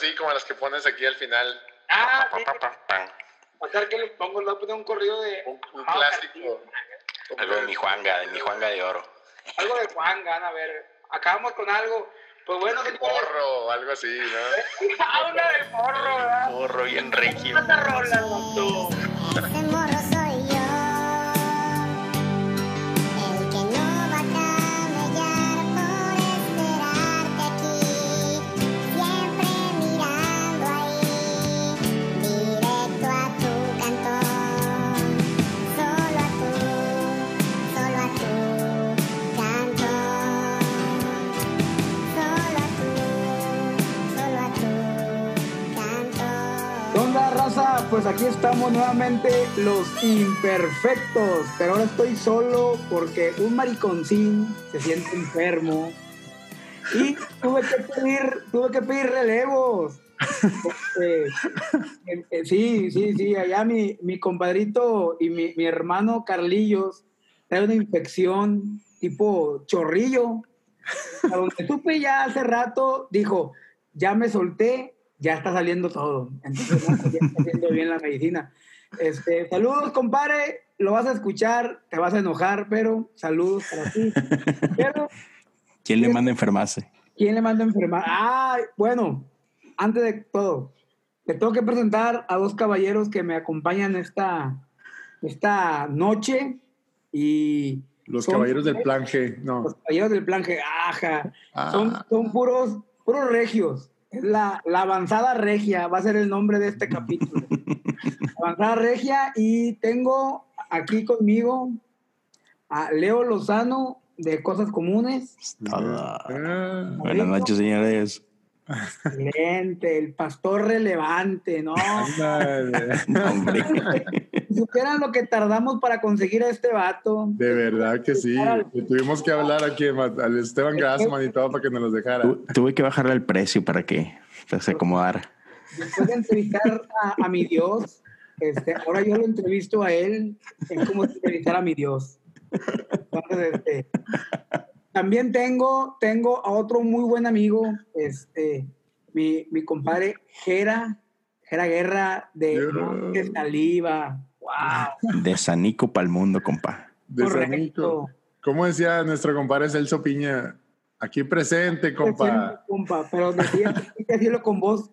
así como las que pones aquí al final. Ah, sí. O sea, que le pongo, le voy a un corrido de... Un, un clásico. Algo de mi Juanga, de mi Juanga de oro. Algo de Juan, gana, a ver. Acabamos con algo. Pues bueno, señores. Porro o algo así, ¿no? Una del morro, ¿verdad? Porro bien regio. Pues aquí estamos nuevamente los imperfectos, pero ahora estoy solo porque un mariconcín se siente enfermo y tuve que pedir, tuve que pedir relevos. Este, eh, eh, sí, sí, sí, allá mi, mi compadrito y mi, mi hermano Carlillos trae una infección tipo chorrillo. A donde supe ya hace rato, dijo, ya me solté, ya está saliendo todo. Entonces, no, ya está haciendo bien la medicina. Este, saludos, compadre. Lo vas a escuchar, te vas a enojar, pero saludos para ti. Pero, ¿Quién le manda a enfermarse? ¿quién le manda a enfermar? Ah, bueno, antes de todo, te tengo que presentar a dos caballeros que me acompañan esta, esta noche y Los son- caballeros del plan G. los No. caballeros del plan G, ajá, Ah. son, son puros, puros regios. Es la, la avanzada regia, va a ser el nombre de este capítulo. avanzada regia y tengo aquí conmigo a Leo Lozano de Cosas Comunes. Ah, Buenas noches, señores. Excelente, el pastor relevante, ¿no? Hombre. Supieran lo que tardamos para conseguir a este vato. De verdad que sí. Le tuvimos que hablar aquí al Esteban Grassman y todo para que nos los dejara. Tu- tuve que bajarle el precio para que se acomodara. Después de entrevistar a, a mi Dios, este, ahora yo lo entrevisto a él en cómo entrevistar a mi Dios. Entonces, este, también tengo, tengo a otro muy buen amigo, este, mi, mi compadre Jera, Jera Guerra de Yeah. Monte Saliva. ¡Wow! De Sanico para el mundo, compa. De Sanico. ¿Cómo decía nuestro compadre Celso Piña? Aquí presente, compa. compa, pero decía, hay que decirlo con voz.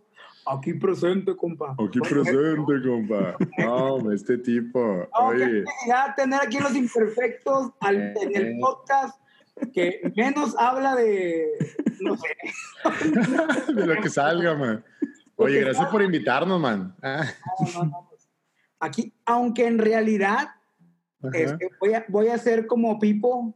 Aquí presente, compa. Aquí presente, compa. No, este tipo. No, Oye, ya tener aquí los imperfectos al- en el podcast que menos habla de, no sé, de lo que salga, man. Oye, gracias por invitarnos, man. Ah, no, no, no, pues, aquí, aunque en realidad este, voy, a, voy a ser como Pipo,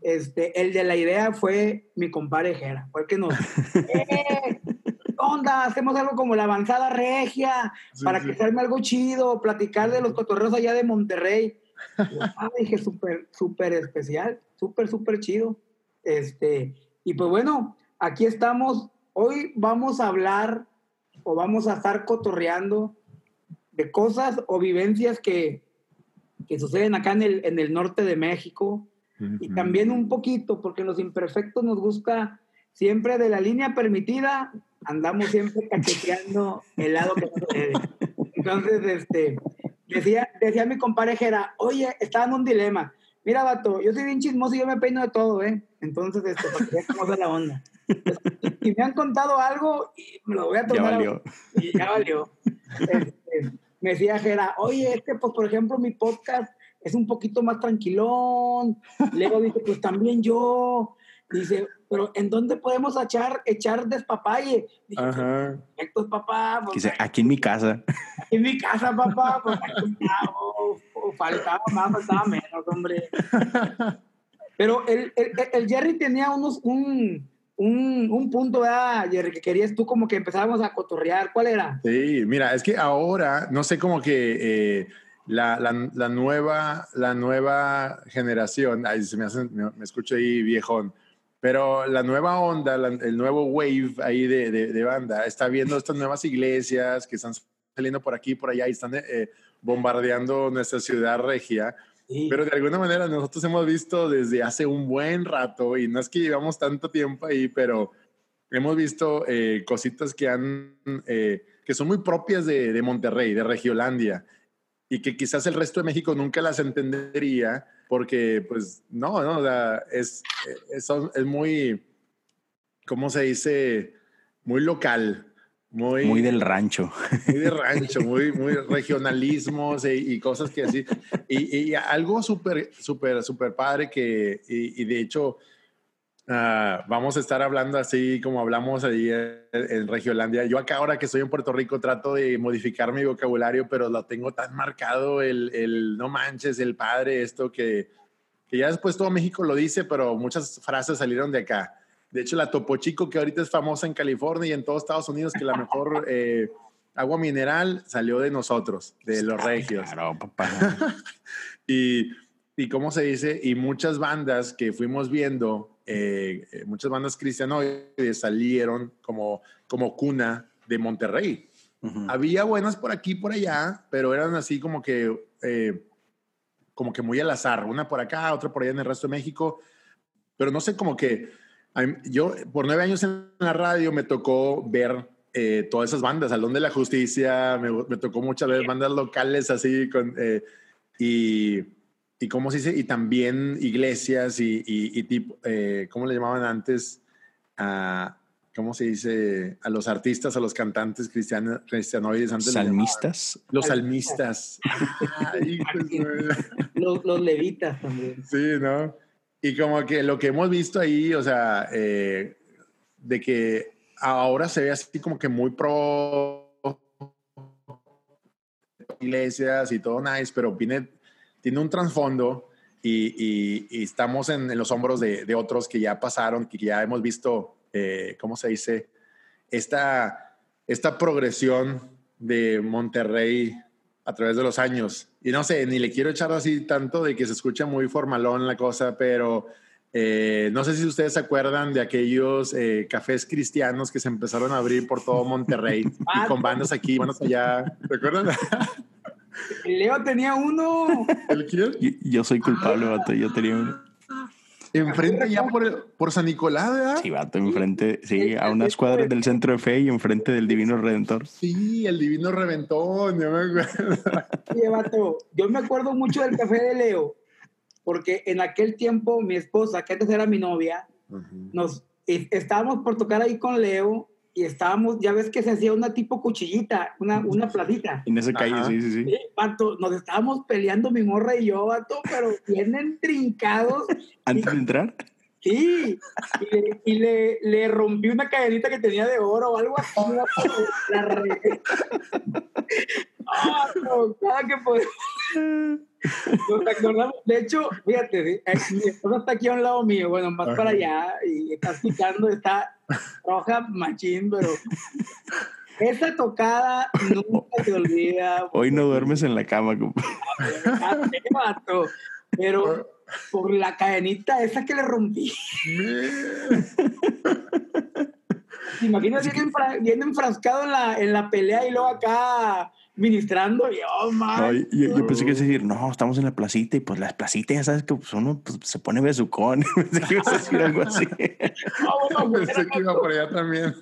este, el de la idea fue mi compadre Jera, fue el que nos, ¡eh! ¿qué onda? Hacemos algo como la avanzada regia, Sí, para sí. que salga algo chido, platicar de los cotorreos allá de Monterrey. Ah, dije, súper, súper especial, súper, súper chido. Este, y pues bueno, aquí estamos. Hoy vamos a hablar o vamos a estar cotorreando de cosas o vivencias que, que suceden acá en el, en el norte de México y también un poquito, porque los imperfectos nos gusta siempre de la línea permitida, andamos siempre cacheteando el lado que debe. Entonces, este, decía, decía mi compadre Jera, oye, estaba en un dilema. Mira, vato, yo soy bien chismoso y yo me peino de todo, ¿eh? Entonces, esto, para que cómo la onda. Y me han contado algo y me lo voy a Ya tomar. a- valió. y ya valió. Este, me decía Jera, oye, este, pues por ejemplo, mi podcast es un poquito más tranquilón. Luego dice, pues también yo. Dice, pero ¿en dónde podemos echar, echar despapalle? Dije, Ajá. perfecto, papá. Pues, Dice, aquí en mi casa. aquí en mi casa, papá. Pues, aquí, oh, oh, faltaba más, faltaba menos, hombre. Pero el, el, el Jerry tenía unos, un, un, un punto, ¿verdad, Jerry? Que querías tú como que empezáramos a cotorrear. ¿Cuál era? Sí, mira, es que ahora, no sé, como que eh, la, la- la nueva, la nueva generación, ay, se me, hace, me, me escucho ahí viejón, pero la nueva onda, la- el nuevo wave ahí de, de- de banda, está viendo estas nuevas iglesias que están saliendo por aquí y por allá y están eh, bombardeando nuestra ciudad regia. Sí. Pero de alguna manera nosotros hemos visto desde hace un buen rato, y no es que llevamos tanto tiempo ahí, pero hemos visto eh, cositas que han, eh, que son muy propias de, de Monterrey, de Regiolandia, y que quizás el resto de México nunca las entendería, porque, pues, no, no, o sea, es, es, es muy, ¿cómo se dice? Muy local, muy, Muy del rancho. muy de rancho, muy, muy regionalismos y, y cosas que así. Y, y algo súper, súper, súper padre que, y, y de hecho, ah, vamos a estar hablando así como hablamos ahí en, en Regiolandia. Yo acá ahora que estoy en Puerto Rico trato de modificar mi vocabulario, pero lo tengo tan marcado el, el no manches, el padre, esto que, que ya después todo México lo dice, pero muchas frases salieron de acá. De hecho, la Topo Chico, que ahorita es famosa en California y en todos Estados Unidos, que la mejor eh, agua mineral salió de nosotros, de los regios. Claro, papá. Y, y cómo se dice, y muchas bandas que fuimos viendo, eh, eh, muchas bandas cristianoides salieron como, como cuna de Monterrey. Había buenas por aquí y por allá, pero eran así como que, eh, como que muy al azar, una por acá, otra por allá en el resto de México, pero no sé, como que yo por nueve años en la radio me tocó ver eh, todas esas bandas, Salón de la Justicia, me, me tocó muchas veces bandas locales así, con, eh, y, y cómo se dice, y también iglesias y, y, y tipo, eh, ¿cómo le llamaban antes? A, ¿Cómo se dice? A los artistas, a los cantantes cristianos, cristianoides antes. Salmistas. Los salmistas. Ay. Los, los levitas también. Sí, ¿no? Y como que lo que hemos visto ahí, o sea, eh, de que ahora se ve así como que muy pro iglesias y todo nice, pero viene, tiene un trasfondo y, y- y estamos en, en los hombros de, de otros que ya pasaron, que ya hemos visto, eh, ¿cómo se dice? Esta, esta progresión de Monterrey a través de los años. Y no sé, ni le quiero echar así tanto de que se escucha muy formalón la cosa, pero eh, no sé si ustedes se acuerdan de aquellos eh, cafés cristianos que se empezaron a abrir por todo Monterrey y con bandas aquí, bandas allá. ¿Recuerdan? Leo tenía uno. ¿El quién? Yo, yo soy culpable, vato. Yo tenía un. Enfrente ya por, el- por San Nicolás, ¿verdad? Sí, vato, enfrente. Sí, a unas cuadras del centro de fe y enfrente del Divino Redentor. Sí, el divino reventón, yo me acuerdo. Oye, vato, yo me acuerdo mucho del café de Leo, porque en aquel tiempo mi esposa, que antes era mi novia, nos estábamos por tocar ahí con Leo y estábamos, ya ves que se hacía una tipo cuchillita, una, una platita. En esa calle, sí, sí, sí. Sí, vato, nos estábamos peleando mi morra y yo, vato, pero bien trincados. Antes de entrar, Sí, y, le, y le, le rompí una cadenita que tenía de oro o algo así. La regué. Ah, no, cada que podemos. Nos acordamos. De hecho, fíjate. Eh, mi esposa está aquí a un lado mío, bueno, más Ajá. para allá, y está escuchando, está roja machín, pero esa tocada nunca se olvida. hoy no duermes en la cama, compa. Ah, Pero por la cadenita esa que le rompí. Imagínate enfra- bien enfrascado en la, en la pelea y luego acá ministrando. Y, oh. Ay, yo, yo pensé que a decir, no, estamos en la placita y pues las placitas ya sabes que pues, uno pues, se pone besucón. Pensé que ibas a decir algo así. No, bueno, Pensé que iba por allá también.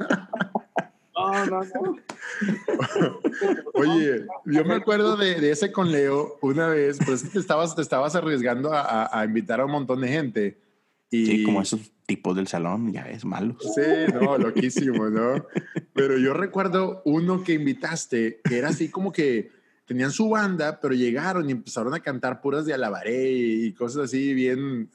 No, no, no. Oye, yo me acuerdo de, de ese con Leo una vez, pues te estabas, te estabas arriesgando a, a- a invitar a un montón de gente. Y, Sí, como esos tipos del salón, ya ves, malos. Sí, no, loquísimo, ¿no? Pero yo recuerdo uno que invitaste, que era así como que tenían su banda, pero llegaron y empezaron a cantar puras de alabaré y cosas así bien,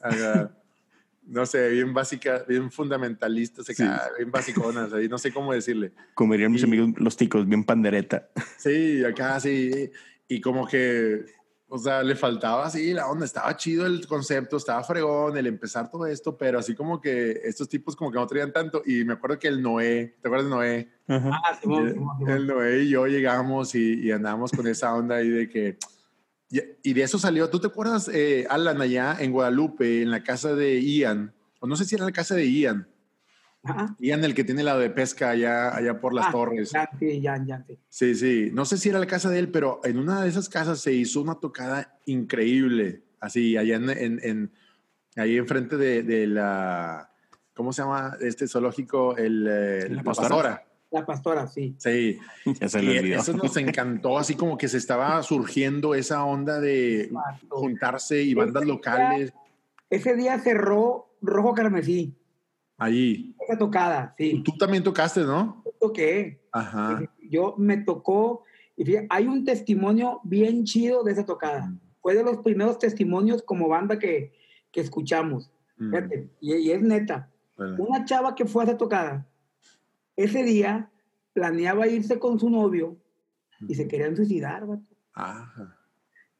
no sé, bien básicas, bien fundamentalistas, acá, bien basiconas, ahí no sé cómo decirle. Comerían mis amigos los ticos, bien pandereta. Sí, acá sí. Y como que, o sea, le faltaba así la onda. Estaba chido el concepto, estaba fregón el empezar todo esto, pero así como que estos tipos como que no traían tanto. Y me acuerdo que el Noé, ¿te acuerdas de Noé? Ah, el Noé y yo llegamos y, y andamos con esa onda ahí de que... Y, de eso salió, ¿tú te acuerdas, eh, Alan, allá en Guadalupe, en la casa de Ian? O no sé si era la casa de Ian. Ajá. Ian, el que tiene la de pesca allá, allá por las Ah, torres. Ya, sí, ya, ya, sí. Sí, sí. No sé si era la casa de él, pero en una de esas casas se hizo una tocada increíble. Así, allá en, en, en- ahí enfrente de, de la ¿cómo se llama este zoológico? El, eh, ¿La la pastora? La pastora, sí. Sí, Ya se le olvidó. eso nos encantó, así como que se estaba surgiendo esa onda de juntarse y bandas locales Ese día cerró Rojo Carmesí. allí. Esa tocada, sí. Tú también tocaste, ¿no? Toqué. Ajá. Yo me tocó. Y fíjate, hay un testimonio bien chido de esa tocada. Fue de los primeros testimonios como banda que, que escuchamos. Mm, Fíjate, y, y es neta. Una chava que fue a esa tocada, ese día planeaba irse con su novio y se querían suicidar, vato. Ajá.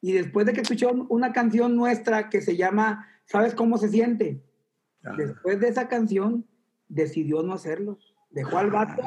Y después de que escuchó una canción nuestra que se llama ¿Sabes cómo se siente? Ajá. Después de esa canción, decidió no hacerlo. Dejó al vato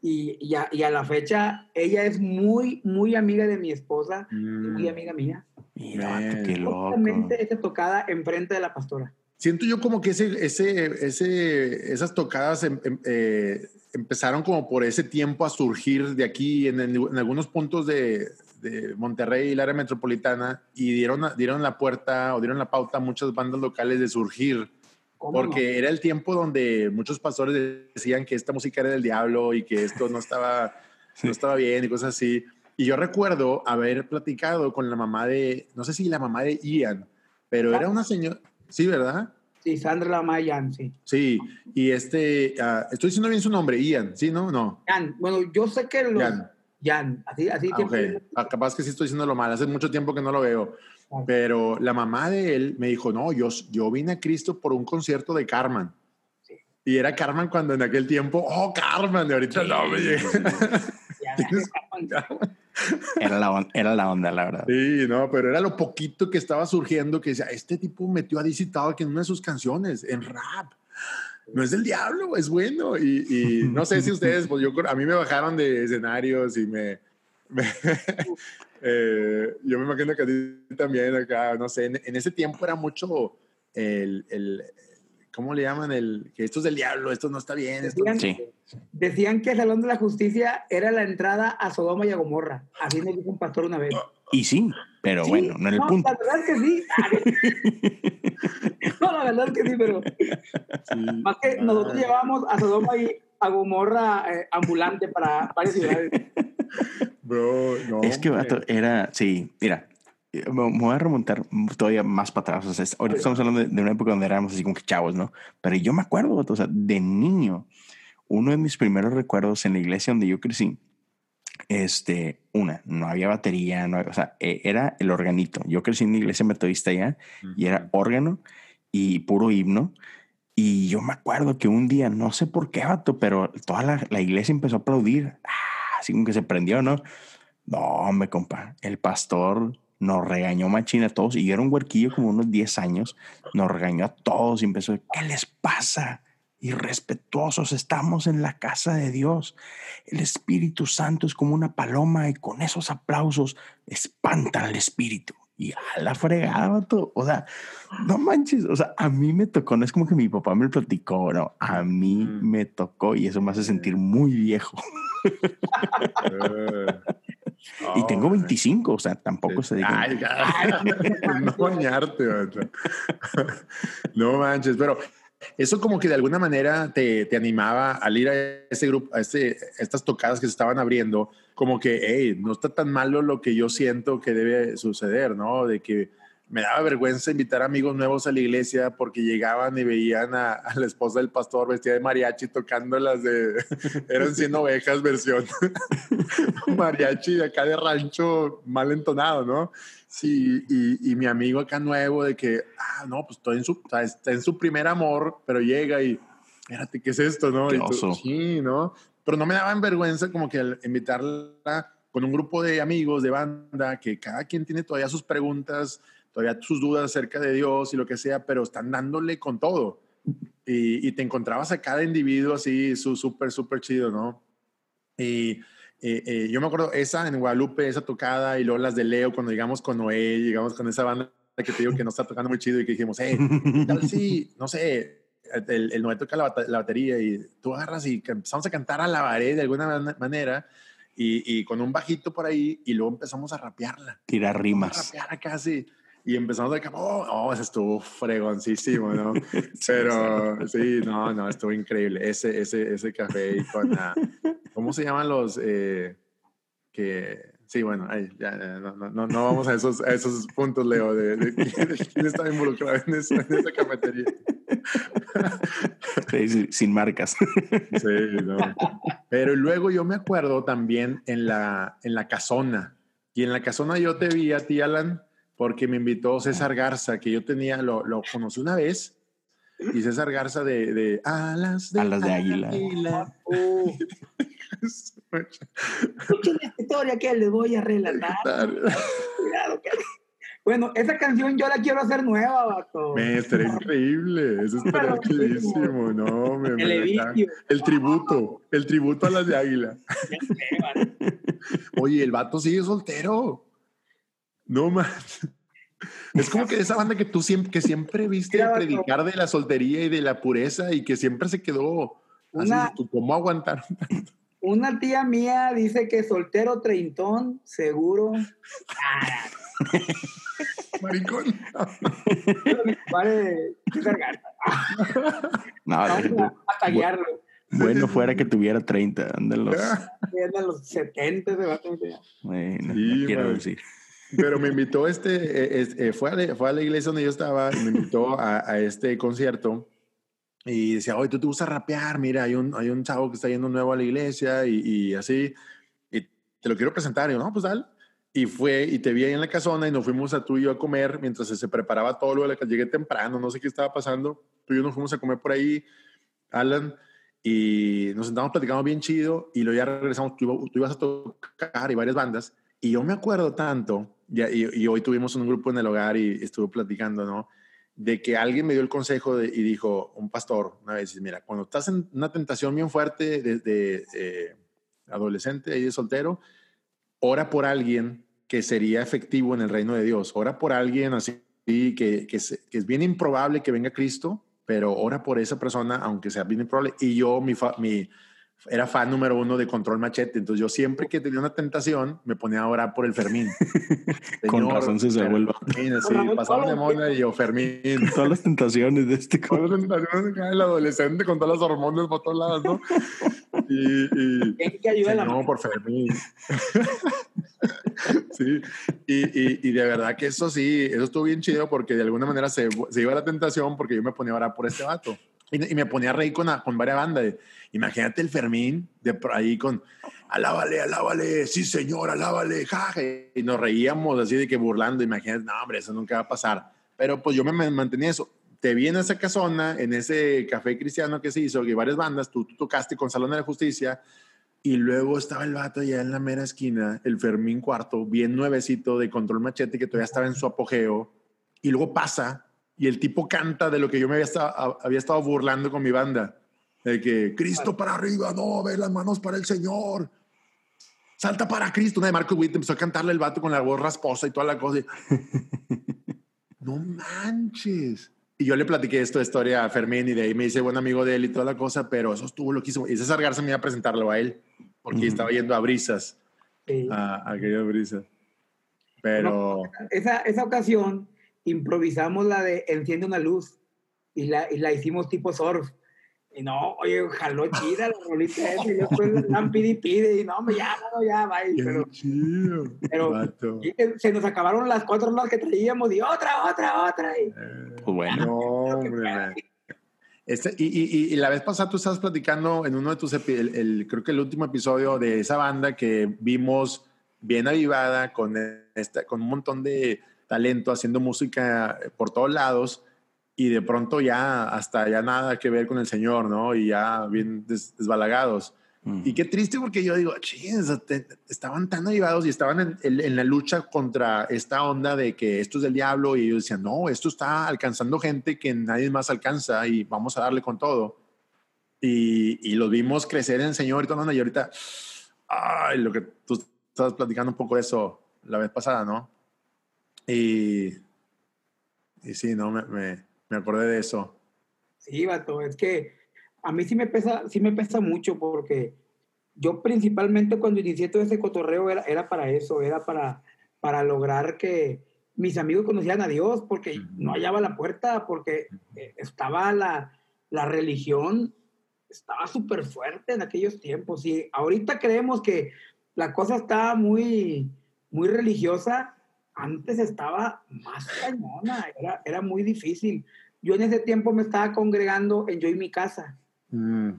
y, y, a, y a la fecha ella es muy, muy amiga de mi esposa y muy Mm. amiga mía. Mira, qué loco. Justamente esa tocada enfrente de la pastora. Siento yo como que ese, ese, ese, esas tocadas eh, empezaron como por ese tiempo a surgir de aquí en, en- en algunos puntos de, de Monterrey y el área metropolitana y dieron, dieron la puerta o dieron la pauta a muchas bandas locales de surgir ¿Cómo porque era el tiempo donde muchos pastores decían que esta música era del diablo y que esto no estaba, no estaba bien y cosas así. Y yo recuerdo haber platicado con la mamá de, no sé si la mamá de Ian, pero era una señora, sí, ¿verdad? Sí, Sandra Lamayan, sí. Sí, y este, ah, estoy diciendo bien su nombre, Ian, ¿sí, no? No, Jan, bueno, yo sé que los... Jan. Jan, así, así Ah. Ah, capaz que sí estoy diciéndolo mal, hace mucho tiempo que no lo veo. Ah. Pero la mamá de él me dijo, no, yo, yo vine a Cristo por un concierto de Carmen. Y era Carmen cuando en aquel tiempo, oh, Carmen, de ahorita no me llega. Era la, era la onda, la verdad. Sí, no, pero era lo poquito que estaba surgiendo que decía, este tipo metió a DC Talk en una de sus canciones, en rap. No es del diablo, es bueno. Y, no sé si ustedes, pues yo, a mí me bajaron de escenarios y me... me- eh, yo me imagino que a también acá, no sé, en, ese tiempo era mucho el- ¿cómo le llaman? El, que esto es del diablo, esto no está bien. Esto, Decían, Sí. decían que el Salón de la Justicia era la entrada a Sodoma y a Gomorra. Así nos dijo un pastor una vez. Y sí, pero Sí, bueno, no en el punto. La verdad es que sí. no, la verdad es que sí, pero sí, más que ah, nosotros llevábamos a Sodoma y a Gomorra eh, ambulante para varias ciudades. Bro, no, Es que, vato, era, sí, mira, me voy a remontar todavía más para atrás. O sea, ahorita estamos hablando de, de una época donde éramos así como que chavos, ¿no? Pero yo me acuerdo, o sea, de niño, uno de mis primeros recuerdos en la iglesia donde yo crecí, este, una, no había batería, no había- o sea, eh, era el organito. Yo crecí en una iglesia metodista ya y era órgano y puro himno. Y yo me acuerdo que un día, no sé por qué, vato, pero toda la, la iglesia empezó a aplaudir. Ah, así como que se prendió, ¿no? No, hombre, compa. El pastor nos regañó machina a todos y yo era un huerquillo como unos 10 años. Nos regañó a todos y empezó, ¿qué les pasa? Irrespetuosos, estamos en la casa de Dios. El Espíritu Santo es como una paloma y con esos aplausos espantan al Espíritu. Y a la fregada, vato. O sea, no manches. O sea, a mí me tocó, no es como que mi papá me lo platicó, no. A mí Mm. me tocó y eso me hace sentir muy viejo. Y tengo Oh, 25, o sea, tampoco se diga. Ay, no bañarte. No manches, pero eso como que de alguna manera te, te animaba al ir a ese grupo, a ese, a estas tocadas que se estaban abriendo, como que, hey, no está tan malo lo que yo siento que debe suceder, ¿no? De que me daba vergüenza invitar amigos nuevos a la iglesia porque llegaban y veían a, a la esposa del pastor vestida de mariachi tocando las de, eran 100 ovejas versión mariachi de acá de rancho mal entonado, ¿no? Sí, y, y mi amigo acá nuevo de que, ah, no, pues estoy en su, está en su primer amor, pero llega y, espérate, ¿qué es esto, no? Qué Y tú, sí, ¿no? Pero no me daban vergüenza como que al invitarla con un grupo de amigos, de banda, que cada quien tiene todavía sus preguntas, todavía sus dudas acerca de Dios y lo que sea, pero están dándole con todo. Y, y te encontrabas a cada individuo así, súper, súper chido, ¿no? Y eh, eh, yo me acuerdo esa en Guadalupe, esa tocada, y luego las de Leo, cuando llegamos con Noé, llegamos con esa banda que te digo que no está tocando muy chido y que dijimos, hey, ¿qué tal si, no sé, el, el Noé toca la, la batería y tú agarras y empezamos a cantar a la pared de alguna man- manera y, y con un bajito por ahí y luego empezamos a rapearla. Tirar a rimas. rapear acá así. Y empezamos a oh, oh, ese estuvo fregoncísimo, ¿no? Pero sí, no, no, estuvo increíble. Ese, ese, ese café y con, la- ¿cómo se llaman los eh, que, sí, bueno, ahí, ya, ya, no, no, no, vamos a esos, a esos puntos, Leo, de, de de quién está involucrado en, eso, en esa cafetería. Sí, sin marcas. Sí, no. Pero luego yo me acuerdo también en la, en la casona. Y en la casona yo te vi a ti, Alan, porque me invitó César Garza, que yo tenía, lo, lo conocí una vez. Y César Garza de, de Alas de, Alas de águila. Uh, escuchen esta historia que les voy a relatar. Cuidado, que- Bueno, esa canción yo la quiero hacer nueva, vato. Me estaría increíble, eso estaría chidísimo, ¿no? Me- me- El el tributo, el tributo a las de águila. Oye, el vato sigue soltero. No más. Es como que esa banda que tú siempre, que siempre viste Mira, predicar de la soltería y de la pureza y que siempre se quedó así, Una- ¿tú ¿cómo aguantar? Una tía mía dice que soltero treintón, seguro. Maricón. Mi compadre César Garza. No, Vamos de- a, a taguearlo. bueno fuera que tuviera 30. Anda los. De los 70 ese vato. Bueno, Sí, no quiero decir. Pero me invitó este, eh, eh, fue, a la, fue a la iglesia donde yo estaba y me invitó a, a este concierto y decía, oye, tú te gusta rapear, mira, hay un, hay un chavo que está yendo nuevo a la iglesia y, y así, y te lo quiero presentar. Y yo, no, pues dale. Y fue, y te vi ahí en la casona y nos fuimos a tú y yo a comer mientras se preparaba todo lo de la que llegué temprano, no sé qué estaba pasando. Tú y yo nos fuimos a comer por ahí, Alan, y nos sentamos platicando bien chido y luego ya regresamos, tú, tú ibas a tocar y varias bandas. Y yo me acuerdo tanto, y, y hoy tuvimos un grupo en el hogar y estuve platicando, ¿no? De que alguien me dio el consejo y dijo, un pastor, una vez, mira, cuando estás en una tentación bien fuerte desde eh, adolescente y de soltero, ora por alguien que sería efectivo en el reino de Dios. Ora por alguien así que, que, es bien improbable que venga Cristo, pero ora por esa persona, aunque sea bien improbable. Y yo, mi era fan número uno de Control Machete. Entonces yo siempre que tenía una tentación, me ponía a orar por el Fermín. Con Señor, razón se así, Con razón, pasaba de mona y yo, Fermín. Todas las tentaciones de este. Todas las tentaciones acá, El adolescente con todas las hormonas por todos lados, ¿no? Y, y, que ayudar a la por Fermín. sí, y, y, y de verdad que eso sí, eso estuvo bien chido porque de alguna manera se, se iba la tentación porque yo me ponía a orar por este vato. Y, y me ponía a reír con, con varias bandas. Imagínate el Fermín de ahí con alábale, alábale, sí señor, alábale, jaja. Y nos reíamos así de que burlando. Imagínate, no, hombre, eso nunca va a pasar. Pero pues yo me me mantenía eso. Te vi en esa casona, en ese café cristiano que se hizo, que varias bandas, tú, tú tocaste con Salón de la Justicia, y luego estaba el vato allá en la mera esquina, el Fermín Cuarto, bien nuevecito de Control Machete, que todavía estaba en su apogeo. Y luego pasa y el tipo canta de lo que yo me había estado, había estado burlando con mi banda. De que Cristo para arriba, no, ve las manos para el Señor. Salta para Cristo. Una de Marcos Witt empezó a cantarle el vato con la voz rasposa y toda la cosa. y- no manches. Y yo le platiqué esto de historia a Fermín y de ahí me dice buen amigo de él y toda la cosa, pero eso estuvo loquísimo. Y César Garza me iba a presentarlo a él porque estaba yendo a Brisas, Sí. a, a aquella Brisas. Pero Esa, esa ocasión improvisamos la de Enciende una luz y la, y la hicimos tipo surf. Y no, oye, jaló chida la rolita esa. Y después la dan pide y pide. Y no, ya, no, ya, bye. qué Pero chido. pero- y se nos acabaron las cuatro rolas que traíamos y otra, otra, otra. Y, Pues bueno. No, hombre. Este, y, y- y- y la vez pasada tú estabas platicando en uno de tus, el, el- creo que el último episodio de esa banda que vimos bien avivada con, esta, con un montón de talento haciendo música por todos lados y de pronto ya hasta ya nada que ver con el Señor, ¿no? Y ya bien des- desbalagados. Mm. Y qué triste porque yo digo, "Chis, te- estaban tan avivados y estaban en, en- en la lucha contra esta onda de que esto es del diablo y ellos decían, no, esto está alcanzando gente que nadie más alcanza y vamos a darle con todo. Y, y los vimos crecer en el Señor y todo, ¿no? y ahorita, ay, lo que tú estabas platicando un poco de eso la vez pasada, ¿no? Y, y sí, ¿no? Me, me, me acordé de eso. Sí, vato, es que a mí sí me pesa, sí me pesa mucho porque yo principalmente cuando inicié todo ese cotorreo era, era para eso, era para, para lograr que, mis amigos conocían a Dios porque no hallaba la puerta, porque eh, estaba la, la religión, estaba súper fuerte en aquellos tiempos. Y ahorita creemos que la cosa está muy, muy religiosa. Antes estaba más cañona, era, era muy difícil. Yo en ese tiempo me estaba congregando en Yo y mi casa Mm,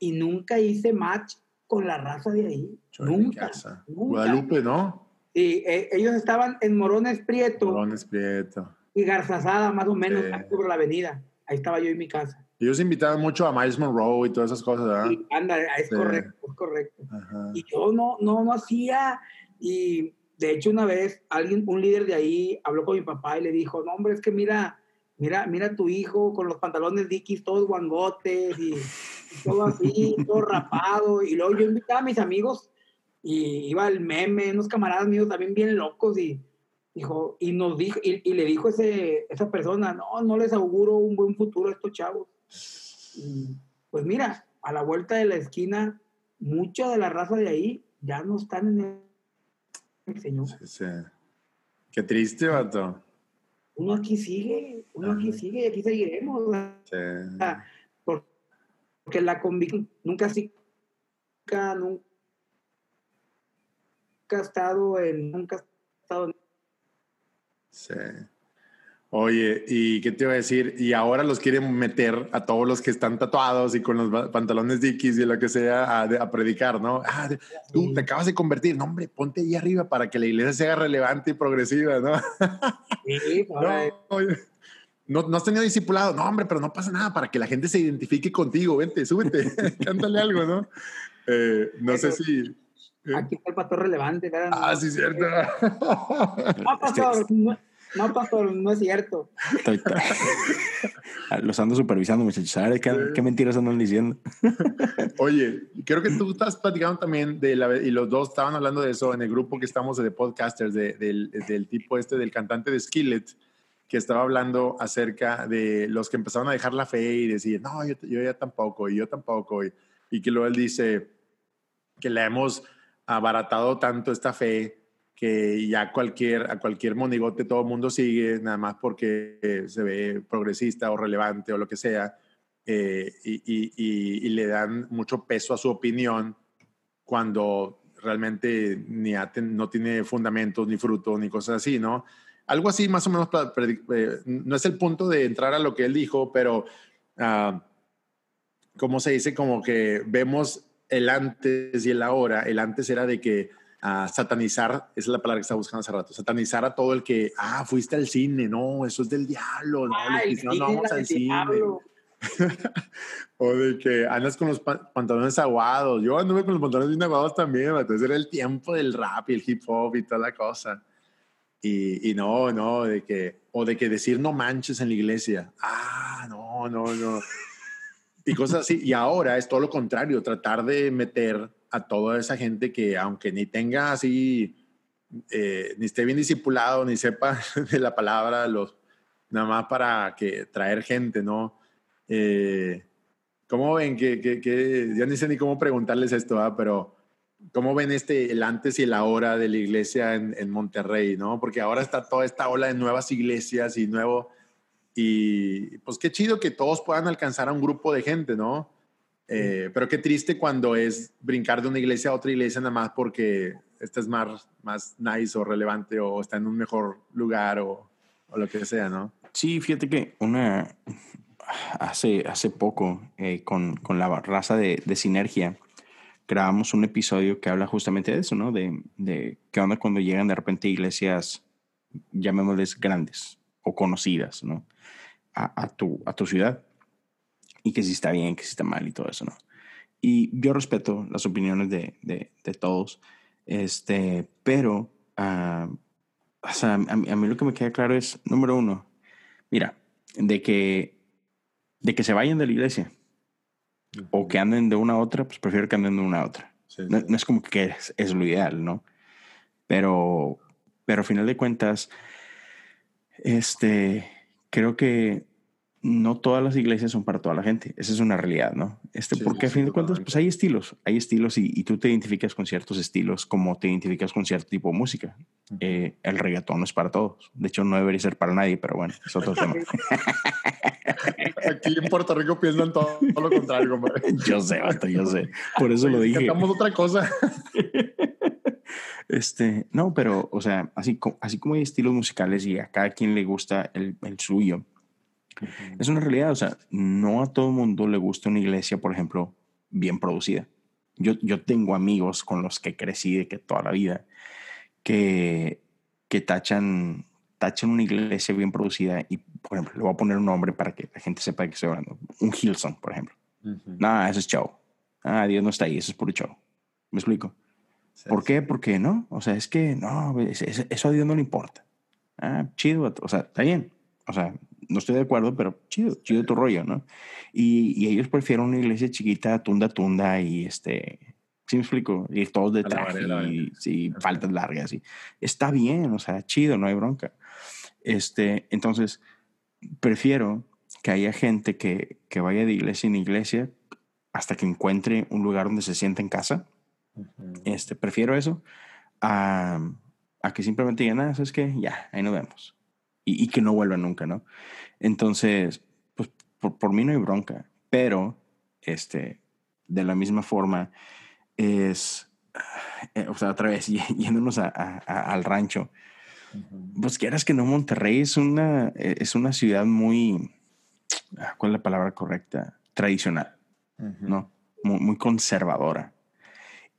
y nunca hice match con la raza de ahí. yo en mi nunca. casa. nunca. Guadalupe, ¿no? Y eh, ellos estaban en Morones Prieto Morones Prieto. y Garzazada, más o menos, Sí. sobre la avenida. Ahí estaba yo y mi casa. Ellos invitaban mucho a Miles Monroe y todas esas cosas, ¿verdad? Y anda, es Sí. correcto, es correcto. Ajá. Y yo no, no, no hacía. Y de hecho, una vez alguien, un líder de ahí, habló con mi papá y le dijo: No, hombre, es que mira, mira, mira a tu hijo con los pantalones Dickies, todos guangotes y, y todo así, todo rapado. Y luego yo invitaba a mis amigos y iba el meme, unos camaradas míos también bien locos y dijo, y nos dijo, y, y le dijo ese, esa persona, no, no les auguro un buen futuro a estos chavos. Y, pues mira, a la vuelta de la esquina, mucha de la raza de ahí ya no están en el Señor. Sí, sí. Qué triste, vato. Uno aquí sigue, uno aquí sigue y aquí seguiremos. Sí. Porque la convicción nunca, nunca, nunca ha estado en, nunca ha estado en Sí. Oye, ¿y qué te iba a decir? Y ahora los quieren meter a todos los que están tatuados y con los pantalones Dickies y lo que sea a, a predicar, ¿no? Ah, tú te acabas de convertir. No, hombre, ponte ahí arriba para que la iglesia se haga relevante y progresiva, ¿no? Sí, No, oye, no, no has tenido discipulado. No, hombre, pero no pasa nada para que la gente se identifique contigo. Vente, súbete, cántale algo, ¿no? Eh, no sé si. eh, aquí está el pastor relevante. Ah, sí, cierto. No, pastor, no, no, pastor, no es cierto. Ah, Los ando supervisando, muchachos. A ver qué, qué mentiras andan diciendo. Oye, creo que tú estás platicando también de la, y los dos estaban hablando de eso en el grupo que estamos de podcasters, de- del, del tipo este, del cantante de Skillet, que estaba hablando acerca de los que empezaron a dejar la fe y decir, no, yo, yo ya tampoco, y yo tampoco, y, y que luego él dice que le hemos abaratado tanto esta fe que ya cualquier, a cualquier monigote todo el mundo sigue, nada más porque eh, se ve progresista o relevante o lo que sea, eh, y, y- y- y le dan mucho peso a su opinión cuando realmente ni no tiene fundamentos, ni frutos, ni cosas así, ¿no? Algo así más o menos, eh, no es el punto de entrar a lo que él dijo, pero, ah, ¿cómo se dice? Como que vemos el antes y el ahora. El antes era de que ah, satanizar, esa es la palabra que estaba buscando hace rato, satanizar a todo el que, ah, fuiste al cine, no, eso es del diablo, no, los Ay, sí, no vamos al cine. diablo. O de que andas con los pa- pantalones aguados. Yo anduve con los pantalones bien aguados también, entonces era el tiempo del rap y el hip hop y toda la cosa. Y, y no, no, de que, o de que decir no manches en la iglesia. Ah, no, no, no. Y cosas así. Y ahora es todo lo contrario, tratar de meter a toda esa gente que, aunque ni tenga así, eh, ni esté bien discipulado, ni sepa de la palabra, los, nada más para que traer gente, ¿no? Eh, ¿Cómo ven que, que, que- ya ni sé ni cómo preguntarles esto, ¿ah? pero cómo ven este el antes y el ahora de la iglesia en, en Monterrey, ¿no? Porque ahora está toda esta ola de nuevas iglesias y nuevo y pues qué chido que todos puedan alcanzar a un grupo de gente, ¿no? Eh, pero qué triste cuando es brincar de una iglesia a otra iglesia nada más porque esta es más, más nice o relevante o está en un mejor lugar o, o lo que sea, ¿no? Sí, fíjate que una hace, hace poco eh, con, con la raza de, de Sinergia grabamos un episodio que habla justamente de eso, ¿no? De, de qué onda cuando llegan de repente iglesias, llamémosles grandes o conocidas, ¿no? A, a tu, a tu ciudad. Y que si está bien, que si está mal y todo eso, ¿no? Y yo respeto las opiniones de, de, de todos, este, pero ah, o sea, a, mí- a mí lo que me queda claro es, número uno, mira, de que, de que se vayan de la iglesia o que anden de una a otra, pues prefiero que anden de una a otra. Sí, No, sí. no es como que es, es lo ideal, ¿no? Pero, pero a final de cuentas, este, creo que no todas las iglesias son para toda la gente. Esa es una realidad, ¿no? Este, Sí, porque a sí, fin de cuentas, pues hay estilos, hay estilos y, y tú te identificas con ciertos estilos como te identificas con cierto tipo de música. eh, el reggaetón no es para todos. De hecho, no debería ser para nadie, pero bueno, es otro tema. Aquí en Puerto Rico piensan todo, todo lo contrario, compadre. Yo sé, vato, yo sé. Por eso lo dije. Cantamos otra cosa. Este, no, pero, o sea, así, así como hay estilos musicales y a cada quien le gusta el, el suyo, es una realidad. O sea, no a todo mundo le gusta una iglesia, por ejemplo, bien producida. Yo, yo tengo amigos con los que crecí de que toda la vida que, que tachan, tachan una iglesia bien producida y, por ejemplo, le voy a poner un nombre para que la gente sepa de qué estoy hablando. Un Hillsong, por ejemplo. Nada, eso es show. Ah, Dios no está ahí, eso es puro show. ¿Me explico? ¿Por qué? Porque no. O sea, es que no, es- es- eso a Dios no le importa. Ah, chido. O sea, está bien. O sea, no estoy de acuerdo, pero chido, chido tu rollo, ¿no? Y, y ellos prefieren una iglesia chiquita, tunda, tunda y este. ¿Sí me explico? Y todos de la traje y faltas largas. Y está bien, o sea, chido, no hay bronca. Este, entonces, prefiero que haya gente que, que vaya de iglesia en iglesia hasta que encuentre un lugar donde se sienta en casa este, prefiero eso a, a que simplemente digan, ah, ¿sabes qué? Ya, ahí nos vemos. Y, y que no vuelvan nunca, ¿no? Entonces, pues por, por mí no hay bronca, pero, este, de la misma forma, es, eh, o sea, otra vez, yéndonos a- a- a- al rancho, pues quieras que no, Monterrey es una, eh, es una ciudad muy, ah, ¿cuál es la palabra correcta? Tradicional. ¿no? Muy, muy conservadora.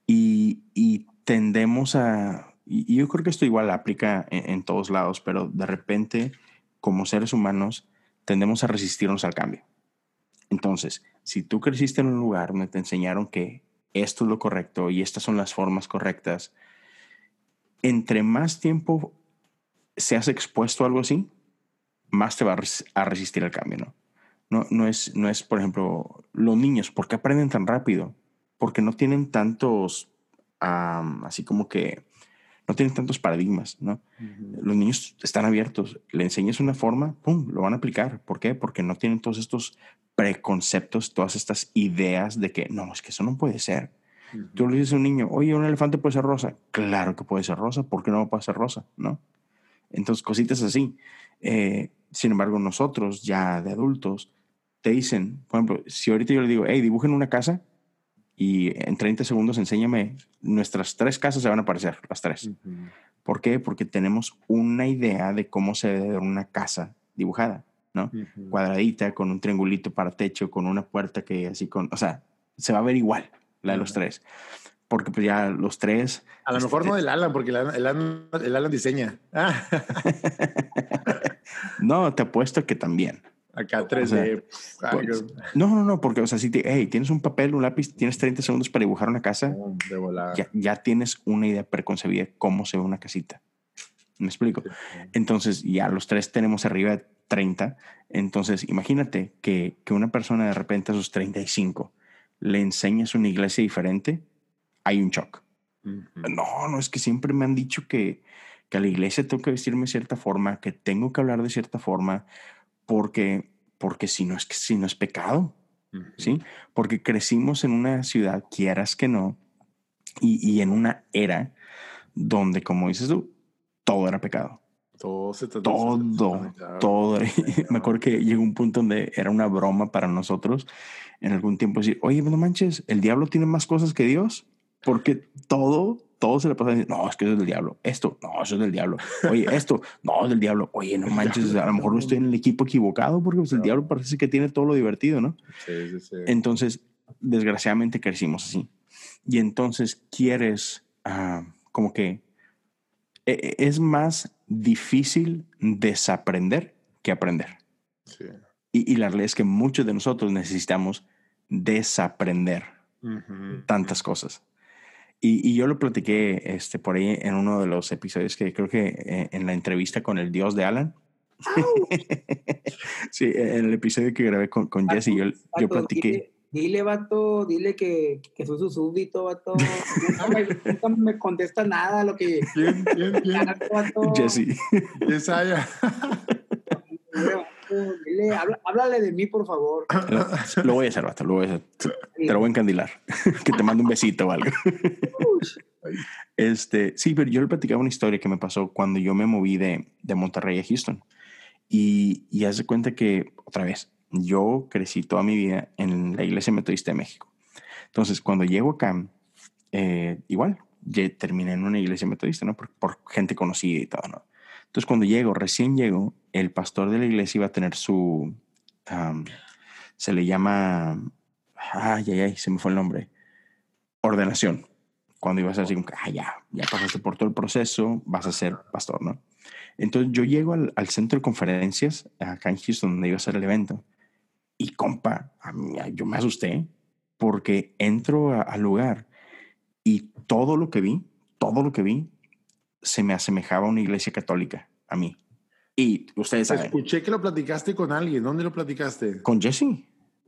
Y, y tendemos a, y y yo creo que esto igual aplica en, en todos lados, pero de repente, como seres humanos, tendemos a resistirnos al cambio. Entonces, si tú creciste en un lugar donde te enseñaron que esto es lo correcto y estas son las formas correctas, entre más tiempo seas expuesto a algo así, más te va a res- a resistir al cambio, ¿no? No, no, es, no es, por ejemplo, los niños, ¿por qué aprenden tan rápido? Porque no tienen tantos, am, así como que, no tienen tantos paradigmas, ¿no? Los niños están abiertos, le enseñas una forma, ¡pum!, lo van a aplicar. ¿Por qué? Porque no tienen todos estos preconceptos, todas estas ideas de que, no, es que eso no puede ser. Tú le dices a un niño, oye, un elefante puede ser rosa. Claro que puede ser rosa, ¿por qué no puede ser rosa? ¿No? Entonces, cositas así. Eh, sin embargo, nosotros ya de adultos te dicen, por ejemplo, si ahorita yo le digo, hey, dibujen una casa y en 30 segundos enséñame, nuestras tres casas se van a aparecer, las tres. ¿Por qué? Porque tenemos una idea de cómo se debe ver una casa dibujada, ¿no? Cuadradita, con un triangulito para techo, con una puerta que así con, o sea, se va a ver igual la de los tres. Porque pues ya los tres... A lo mejor este, no del Alan, porque el Alan, el Alan, el Alan diseña. Ah, No, te apuesto que también. Acá 3D. Ah, Pues, no, no, no, porque, o sea, si te, hey, tienes un papel, un lápiz, tienes 30 segundos para dibujar una casa, de volada. ya, ya tienes una idea preconcebida de cómo se ve una casita. ¿Me explico? Entonces, ya los tres tenemos arriba de 30. Entonces, imagínate que, que una persona de repente a sus 35 le enseñas una iglesia diferente, hay un shock. No, no, es que siempre me han dicho que, que a la iglesia tengo que vestirme de cierta forma, que tengo que hablar de cierta forma, porque, porque si no es si no es pecado, ¿sí? Porque crecimos en una ciudad, quieras que no, y, y en una era donde, como dices tú, todo era pecado. Todo se te Todo, todo. Me acuerdo que llegó un punto donde era una broma para nosotros en algún tiempo decir, oye, no manches, el diablo tiene más cosas que Dios, porque todo, todo se le pasa diciendo, no, es que eso es del diablo. Esto, no, eso es del diablo. Oye, esto, no, es del diablo. Oye, no manches, a lo mejor estoy en el equipo equivocado porque pues, el diablo parece que tiene todo lo divertido, ¿no? Sí, sí, sí. Entonces, desgraciadamente crecimos así. Y entonces quieres ah, como que e- e- es más difícil desaprender que aprender. Sí. Y, y la realidad es que muchos de nosotros necesitamos desaprender tantas cosas. Y, y yo lo platiqué este, por ahí en uno de los episodios que creo que eh, en la entrevista con el dios de Alan. sí, en el episodio que grabé con, con Jesse, yo, yo platiqué. Dile, dile, vato, dile que, que soy su súbdito, vato. nunca, me, nunca me contesta nada lo que. ¿Quién, quién, quién? Vato. Jesse. Yesaya. Dile, habla- háblale de mí, por favor. Lo, voy a hacer, vato, lo voy a hacer. Te, te lo voy a encandilar. que te mando un besito o algo. Este, sí, pero yo le platicaba una historia que me pasó cuando yo me moví de, de Monterrey a Houston. Y, y haz de cuenta que, otra vez, yo crecí toda mi vida en la Iglesia Metodista de México. Entonces, cuando llego acá, eh, igual, ya terminé en una iglesia metodista, ¿no? Por, por gente conocida y todo, ¿no? Entonces, cuando llego, recién llego, el pastor de la iglesia iba a tener su, am, se le llama, ay, ay, ay, se me fue el nombre, ordenación. Cuando ibas a decir, ah, ya, ya pasaste por todo el proceso, vas a ser pastor, ¿no? Entonces yo llego al, al centro de conferencias, acá en Houston, donde iba a ser el evento, y compa, a mí- yo me asusté porque entro al lugar y todo lo que vi, todo lo que vi, se me asemejaba a una iglesia católica, a mí. Y ustedes saben, Escuché que lo platicaste con alguien. ¿Dónde lo platicaste? con Jesse,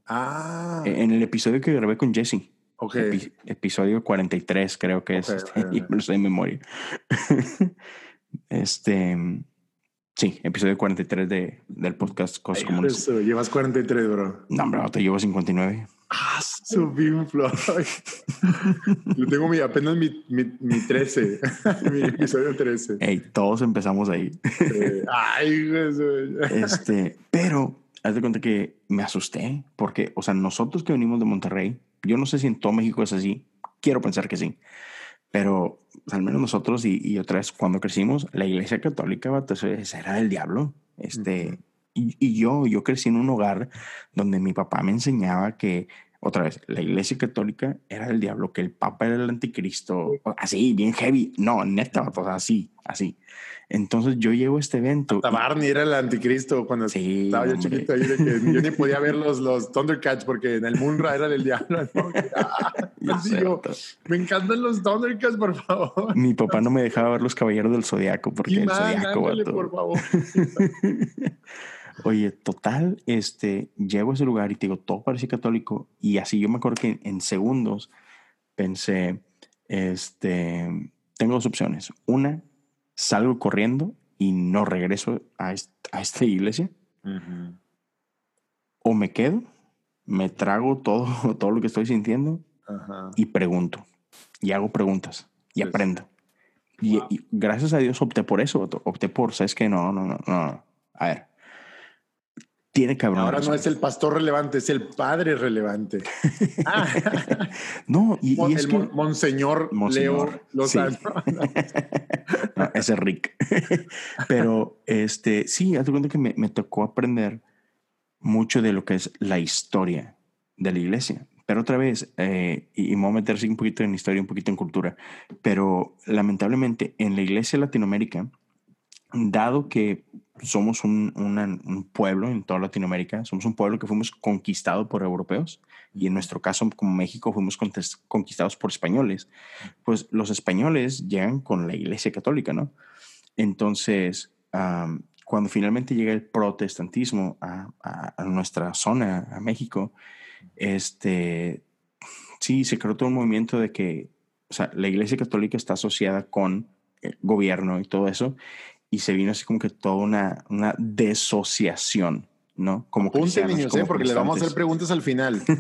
Ah, en el episodio que grabé con Jesse. ok. Epi- episodio 43, creo que es. Este, ok, y ok. me lo sé de memoria. este. Sí, episodio 43 de, del podcast Cosas Comunes. Llevas 43, bro. No, hombre, te llevo 59. Ah, su Pink Floyd. Yo tengo mi, apenas mi, mi, mi 13, mi episodio 13. Hey, todos empezamos ahí. Eh, ay, este, pero haz de cuenta que me asusté porque, o sea, nosotros que venimos de Monterrey, yo no sé si en todo México es así, quiero pensar que sí, pero al menos nosotros y, y otra vez cuando crecimos, la iglesia católica era del diablo. Este, y, y yo, yo crecí en un hogar donde mi papá me enseñaba que, otra vez, la iglesia católica era del diablo, que el papa era el anticristo, así, bien heavy. No, neta, o sea, así, así. Entonces yo llego a este evento. Hasta y- Barney era el anticristo cuando Sí, estaba yo hombre. chiquito. ahí de que yo ni podía ver los, los Thundercats porque en el Munra era del diablo. ¿no? Ah, así yo, me encantan los Thundercats, por favor. Mi papá no me dejaba ver los caballeros del zodiaco porque el He-Man, zodiaco, ándale, por favor. Oye, total, este, llego a ese lugar y te digo, todo parece católico. Y así yo me acuerdo que en segundos pensé, este, tengo dos opciones. Una, salgo corriendo y no regreso a, est- a esta iglesia. O me quedo, me trago todo, todo lo que estoy sintiendo y pregunto. Y hago preguntas y Sí, sí. aprendo. Y, Wow. y gracias a Dios opté por eso. Opté por, ¿sabes qué? No, no, no, no. A ver. Tiene una Ahora no es el pastor relevante, es el padre relevante. Ah, No, y, y Mon- es el que... mon- Monseñor, Monseñor, Leo sí. Lozano. No, ese es Rick. Pero este, sí, haz cuenta que me, me tocó aprender mucho de lo que es la historia de la iglesia. Pero otra vez, eh, y, y me voy a meter así un poquito en historia, un poquito en cultura, pero lamentablemente en la iglesia de Latinoamérica, dado que somos un, un pueblo en toda Latinoamérica, somos un pueblo que fuimos conquistado por europeos, y en nuestro caso, como México, fuimos conquistados por españoles, pues los españoles llegan con la iglesia católica, ¿no? Entonces, cuando finalmente llega el protestantismo a, a- a nuestra zona, a México, este, sí, se creó todo un movimiento de que, o sea, la iglesia católica está asociada con el gobierno y todo eso, y se vino así como que toda una, una desociación, ¿no? Como cristianos, niños, como eh, porque le vamos a hacer preguntas al final.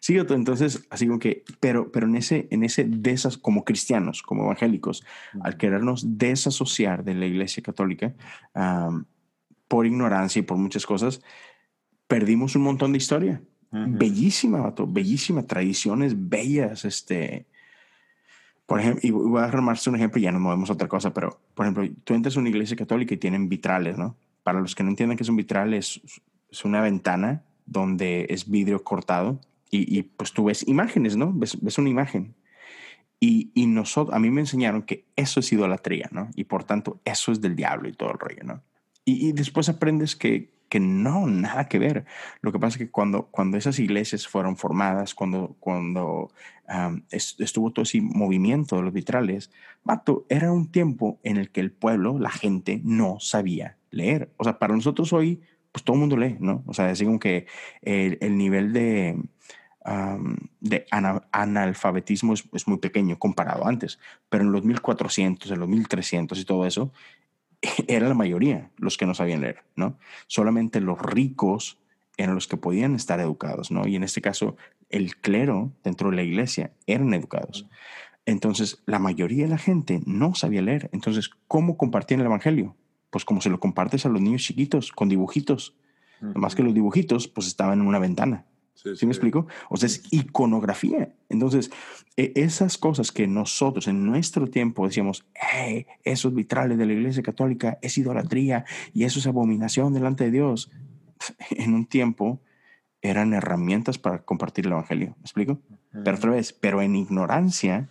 Sí, entonces, así como que, pero, pero en ese, en ese desas, como cristianos, como evangélicos, al querernos desasociar de la iglesia católica, am, por ignorancia y por muchas cosas, perdimos un montón de historia. Bellísima, vato, bellísima, tradiciones bellas, este... Por ejemplo, y voy a armarse un ejemplo y ya nos movemos a otra cosa, pero, por ejemplo, tú entras a una iglesia católica y tienen vitrales, ¿no? Para los que no entiendan que es un vitral, es, es una ventana donde es vidrio cortado y, y, pues tú ves imágenes, ¿no? Ves, ves una imagen. Y, y nosotros, a mí me enseñaron que eso es idolatría, ¿no? Y por tanto, eso es del diablo y todo el rollo, ¿no? Y, y después aprendes que, que no, nada que ver. Lo que pasa es que cuando, cuando esas iglesias fueron formadas, cuando, cuando es, estuvo todo ese movimiento de los vitrales, vato, era un tiempo en el que el pueblo, la gente, no sabía leer. O sea, para nosotros hoy, pues todo el mundo lee, ¿no? O sea, es como que el, el nivel de, de ana, analfabetismo es, es, muy pequeño comparado antes, pero en los 1400, en los 1300 y todo eso, era la mayoría los que no sabían leer, ¿no? Solamente los ricos eran los que podían estar educados, ¿no? Y en este caso, el clero dentro de la iglesia eran educados. Entonces, la mayoría de la gente no sabía leer. Entonces, ¿cómo compartían el Evangelio? Pues como se lo compartes a los niños chiquitos, con dibujitos. Más que los dibujitos, pues estaban en una ventana. ¿Sí, me explico? O sea, es iconografía. Entonces, e- esas cosas que nosotros en nuestro tiempo decíamos, hey, esos vitrales de la Iglesia Católica es idolatría y eso es abominación delante de Dios, en un tiempo eran herramientas para compartir el Evangelio. ¿Me explico? Pero otra vez, pero en ignorancia,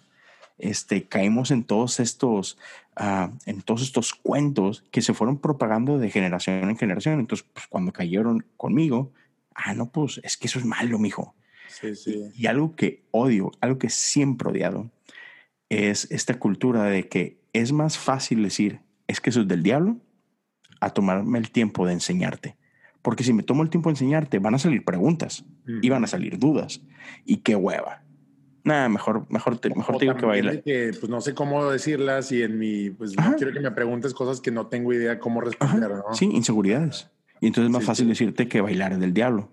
este, caímos en todos estos, ah, en todos estos cuentos que se fueron propagando de generación en generación. Entonces, pues, cuando cayeron conmigo, ah, no, pues es que eso es malo, mijo. Sí, sí. Y algo que odio, algo que siempre he odiado, es esta cultura de que es más fácil decir, es que eso es del diablo, a tomarme el tiempo de enseñarte. Porque si me tomo el tiempo de enseñarte, van a salir preguntas y van a salir dudas. Y qué hueva. Nada, mejor, mejor te, mejor O te digo que también baila. de que, pues no sé cómo decirlas y en mi, pues Ajá. no quiero que me preguntes cosas que no tengo idea cómo responder, ¿no? Sí, inseguridades. Y entonces es más Sí, fácil sí. decirte que bailar del diablo.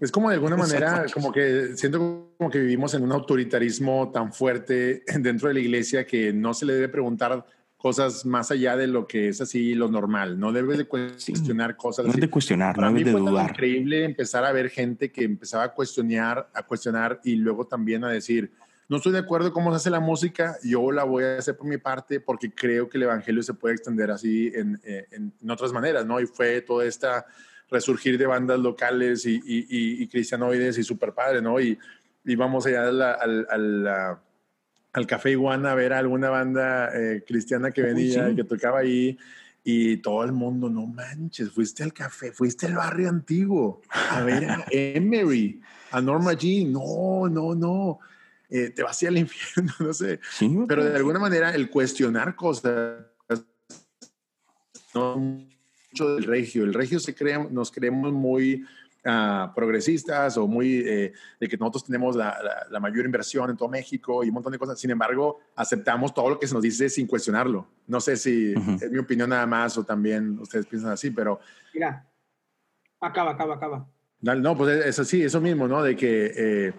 Es como de alguna manera, como que siento como que vivimos en un autoritarismo tan fuerte dentro de la iglesia que no se le debe preguntar cosas más allá de lo que es así lo normal. No debes de cuestionar cosas No es así. de cuestionar, Para no mí es de fue dudar. increíble empezar a ver gente que empezaba a cuestionar, a cuestionar y luego también a decir, no estoy de acuerdo cómo se hace la música, yo la voy a hacer por mi parte porque creo que el evangelio se puede extender así en, eh, en- en otras maneras, ¿no? Y fue toda esta resurgir de bandas locales y, y, y- y cristianoides y super padre, ¿no? Y íbamos allá al, al, al Café Iguana a ver a alguna banda eh, cristiana que Uy, venía sí. que tocaba ahí y todo el mundo, no manches, fuiste al café, fuiste al barrio antiguo a ver a Emery, a Norma Jean, no, no, no, eh, te vas al infierno, no sé. Sí, Pero de alguna manera el cuestionar cosas, no mucho del regio, el regio se cree, nos creemos muy ah, progresistas o muy eh, de que nosotros tenemos la, la- la mayor inversión en todo México y un montón de cosas. Sin embargo, aceptamos todo lo que se nos dice sin cuestionarlo. No sé si Ujú. es mi opinión nada más o también ustedes piensan así, pero Mira, acaba, acaba, acaba. No, pues es así, eso mismo, ¿no? De que eh,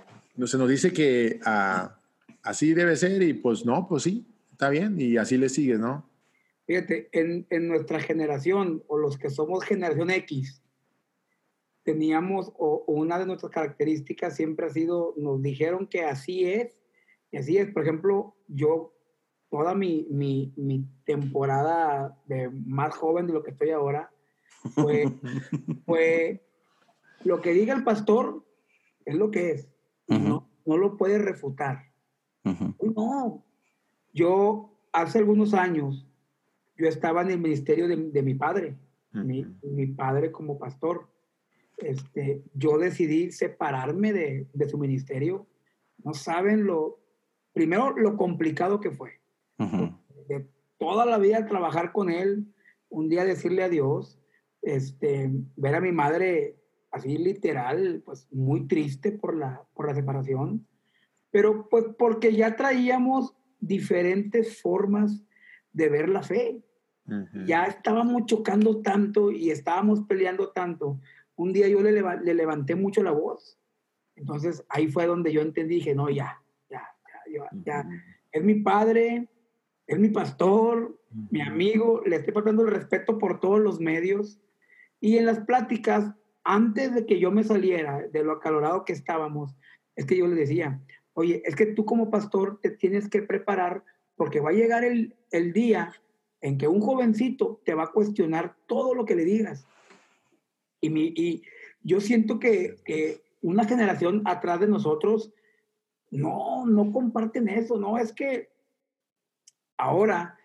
se nos dice que ah, así debe ser y pues no, pues sí, está bien y así le sigue, ¿no? Fíjate, en, en nuestra generación, o los que somos generación X, teníamos, o, o una de nuestras características siempre ha sido, nos dijeron que así es, y así es. Por ejemplo, yo, toda mi, mi, mi temporada de más joven de lo que estoy ahora, fue, fue lo que diga el pastor, es lo que es. No, no lo puede refutar. No. Yo, hace algunos años, yo estaba en el ministerio de, de mi padre, mi, mi padre como pastor. Este, yo decidí separarme de, de su ministerio. No saben lo, primero, lo complicado que fue. De toda la vida trabajar con él, un día decirle adiós, este, ver a mi madre así literal, pues muy triste por la, por la separación, pero pues porque ya traíamos diferentes formas de ver la fe. Ya estábamos chocando tanto y estábamos peleando tanto. Un día yo le, le levanté mucho la voz. Entonces ahí fue donde yo entendí, dije, no, ya, ya, ya, ya, ya. Es mi padre, es mi pastor, mi amigo, le estoy faltando el respeto por todos los medios. Y en las pláticas, antes de que yo me saliera de lo acalorado que estábamos, es que yo le decía, oye, es que tú como pastor te tienes que preparar porque va a llegar el, el día en que un jovencito te va a cuestionar todo lo que le digas. Y, mi, y yo siento que, que una generación atrás de nosotros no, no comparten eso, no, es que ahora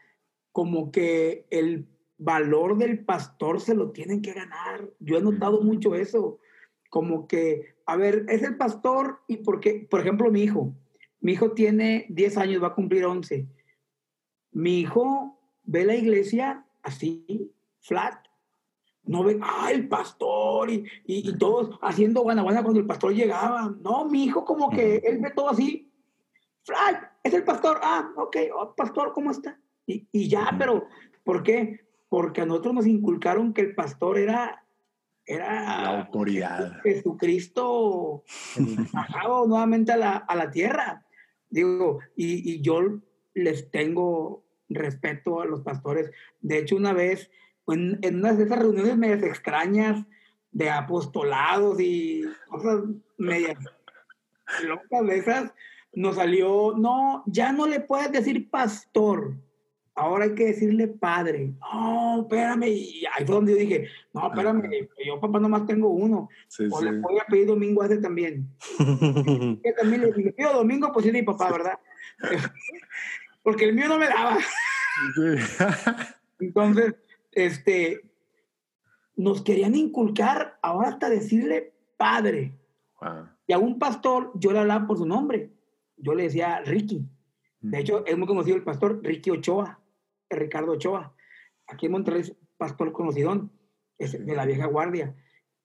como que el valor del pastor se lo tienen que ganar. Yo he notado mucho eso, como que, a ver, es el pastor y porque, por ejemplo, mi hijo, mi hijo tiene 10 años, va a cumplir 11. Mi hijo ve la iglesia así, flat. No ve, ah, el pastor y, y, y todos haciendo guanaguana cuando el pastor llegaba. No, mi hijo como que él ve todo así, flat, es el pastor, ah, ok, oh, pastor, ¿cómo está? Y, y ya, pero ¿por qué? Porque a nosotros nos inculcaron que el pastor era, era La autoridad. Jesucristo bajado nuevamente a la, a la tierra. Digo, y, y yo les tengo respeto a los pastores. De hecho, una vez, en, en una de esas reuniones medias extrañas de apostolados y cosas medias locas de esas, nos salió, no, ya no le puedes decir pastor, ahora hay que decirle padre. No, espérame, y ahí fue donde yo dije, no, espérame, yo papá nomás tengo uno. Sí, O sí. le voy a pedir domingo a ese también. Que también le, le pido domingo, pues sí, mi papá, ¿verdad? Porque el mío no me daba. Entonces, este, nos querían inculcar ahora hasta decirle padre. Wow. Y a un pastor yo le hablaba por su nombre. Yo le decía Ricky. De hecho, es muy conocido el pastor Ricky Ochoa, Ricardo Ochoa. Aquí en Monterrey es pastor conocidón, es de la vieja guardia.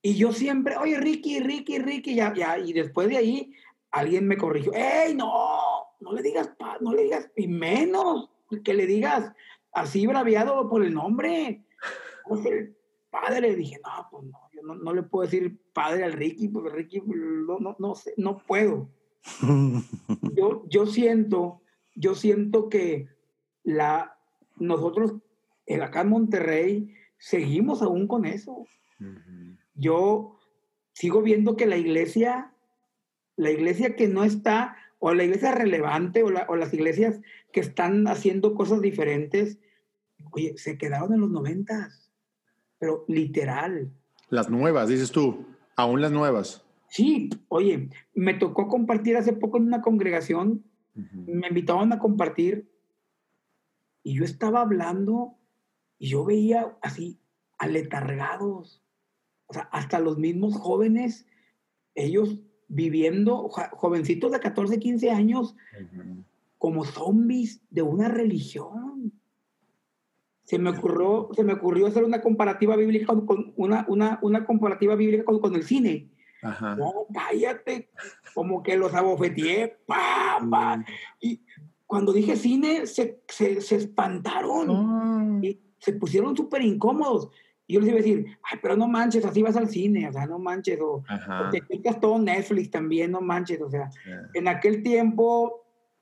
Y yo siempre, oye, Ricky, Ricky, Ricky, ya, ya. Y después de ahí, alguien me corrigió. ¡Ey, no! No le digas, pa- no le digas, y menos que le digas así braviado por el nombre. Pues el padre, dije, no, pues no, yo no, no le puedo decir padre al Ricky, porque Ricky, no, no, no sé, no puedo yo, yo siento, yo siento que la, nosotros en acá en Monterrey seguimos aún con eso. Yo sigo viendo que la iglesia, la iglesia que no está, o la iglesia relevante, o, la- o las iglesias que están haciendo cosas diferentes, oye, se quedaron en los noventas, pero literal. Las nuevas, dices tú. Aún las nuevas. Sí, oye, me tocó compartir hace poco en una congregación me invitaban a compartir y yo estaba hablando y yo veía así aletargados, o sea, hasta los mismos jóvenes, ellos viviendo, jo- jovencitos de 14, 15 años, Ujú. como zombies de una religión. Se me ocurrió, se me ocurrió hacer una comparativa bíblica con, con una, una, una comparativa bíblica con, con el cine. Ajá. No, cállate, como que los abofeteé, pa, pa. Mm. Y cuando dije cine, se, se, se espantaron Oh. y se pusieron súper incómodos. Y yo les iba a decir, ay, pero no manches, así vas al cine, o sea, no manches, o, o te quitas todo Netflix también, no manches, o sea, Yeah. en aquel tiempo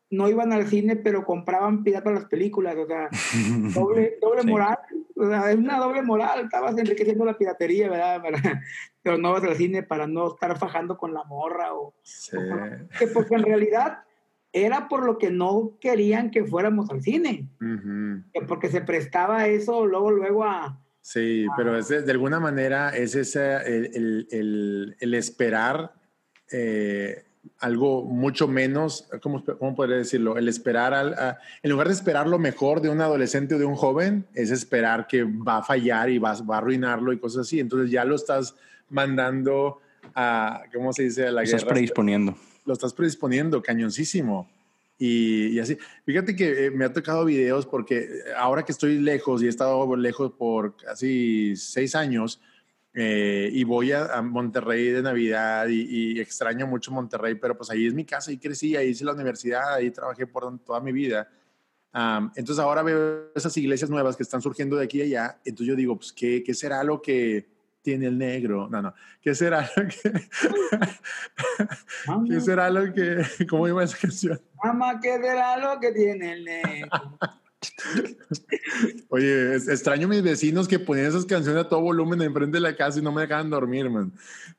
no iban al cine, pero compraban piratas las películas, o sea, doble, doble Sí. moral, o sea, es una doble moral, estabas enriqueciendo la piratería, ¿verdad? Pero no vas al cine para no estar fajando con la morra o, Sí. que porque en realidad era por lo que no querían que fuéramos al cine, Ujú. que porque se prestaba a eso luego, luego a... Sí, pero es de, de alguna manera es ese, el, el- el- el esperar eh, algo mucho menos, ¿cómo, cómo podría decirlo? El esperar, al, a- en lugar de esperar lo mejor de un adolescente o de un joven, es esperar que va a fallar y va, va a arruinarlo y cosas así. Entonces ya lo estás mandando a, ¿cómo se dice? A la Estás guerra. predisponiendo. Lo estás predisponiendo, cañoncísimo. Y, y así, fíjate que eh, me ha tocado videos porque eh, ahora que estoy lejos y he estado lejos por casi seis años eh, y voy a, a Monterrey de Navidad y, y extraño mucho Monterrey, pero pues ahí es mi casa, ahí crecí, ahí hice la universidad, ahí trabajé por toda mi vida. Am, entonces ahora veo esas iglesias nuevas que están surgiendo de aquí y allá, entonces yo digo, pues, ¿qué, qué será lo que tiene el negro? No, no, ¿qué será lo que... ¿Qué será lo que... ¿Cómo iba esa canción? Mamá, ¿qué será lo que tiene el negro? Oye, es- extraño a mis vecinos que ponían esas canciones a todo volumen enfrente de la casa y no me dejaban dormir, man.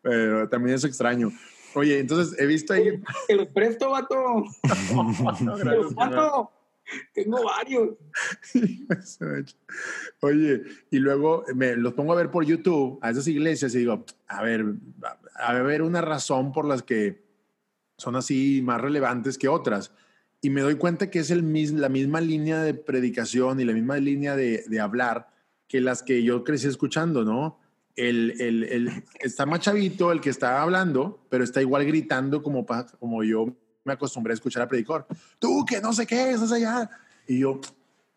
Pero también eso extraño. Oye, entonces he visto ahí... Te los presto, vato. No, gracias. Tengo varios. Oye, y luego me los pongo a ver por YouTube a esas iglesias y digo, a ver, a ver una razón por las que son así más relevantes que otras. Y me doy cuenta que es el la misma línea de predicación y la misma línea de, de hablar que las que yo crecí escuchando, ¿no? El, el, el- está más chavito el que está hablando, pero está igual gritando como, como yo me acostumbré a escuchar a predicor. Tú que no sé qué, estás allá. Y yo,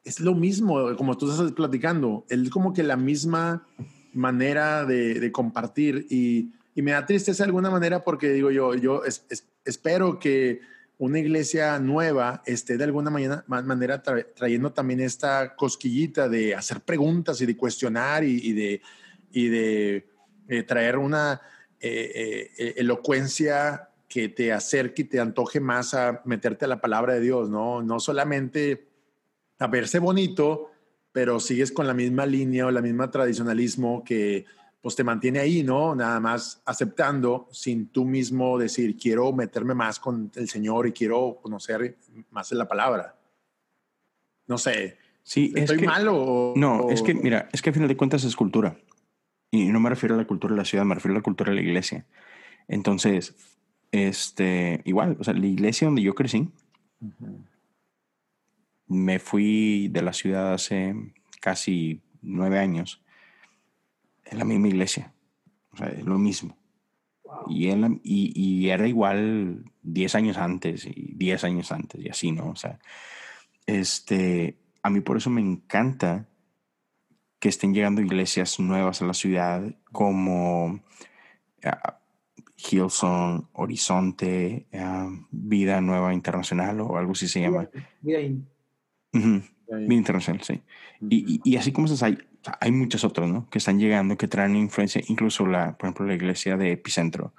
es lo mismo, como tú estás platicando, es como que la misma manera de, de compartir y, y me da tristeza de alguna manera porque digo yo, yo es- es- espero que una iglesia nueva esté de alguna manera, ma- manera tra- trayendo también esta cosquillita de hacer preguntas y de cuestionar y, y de, y de eh, traer una eh, eh, elocuencia que te acerque y te antoje más a meterte a la palabra de Dios, ¿no? No solamente a verse bonito, pero sigues con la misma línea o la misma tradicionalismo que pues te mantiene ahí, ¿no? Nada más aceptando sin tú mismo decir, quiero meterme más con el Señor y quiero conocer más de la palabra. No sé, Sí, es ¿estoy que, mal o...? No, o- es que, mira, es que a final de cuentas es cultura. Y no me refiero a la cultura de la ciudad, me refiero a la cultura de la iglesia. Entonces, este, igual, o sea, la iglesia donde yo crecí, me fui de la ciudad hace casi nueve años. Es la misma iglesia. O sea, es lo mismo. Y, en la- y, y era igual 10 años antes y 10 años antes y así, ¿no? O sea, este, a mí por eso me encanta que estén llegando iglesias nuevas a la ciudad como ah, Hillsong, Horizonte, ah, Vida Nueva Internacional o algo así se llama. Mira ahí. Ujú, Vida Internacional, sí. Y, y- y así como esas hay, hay muchas otras, ¿no? Que están llegando, que traen influencia, incluso la, por ejemplo, la iglesia de Epicentro.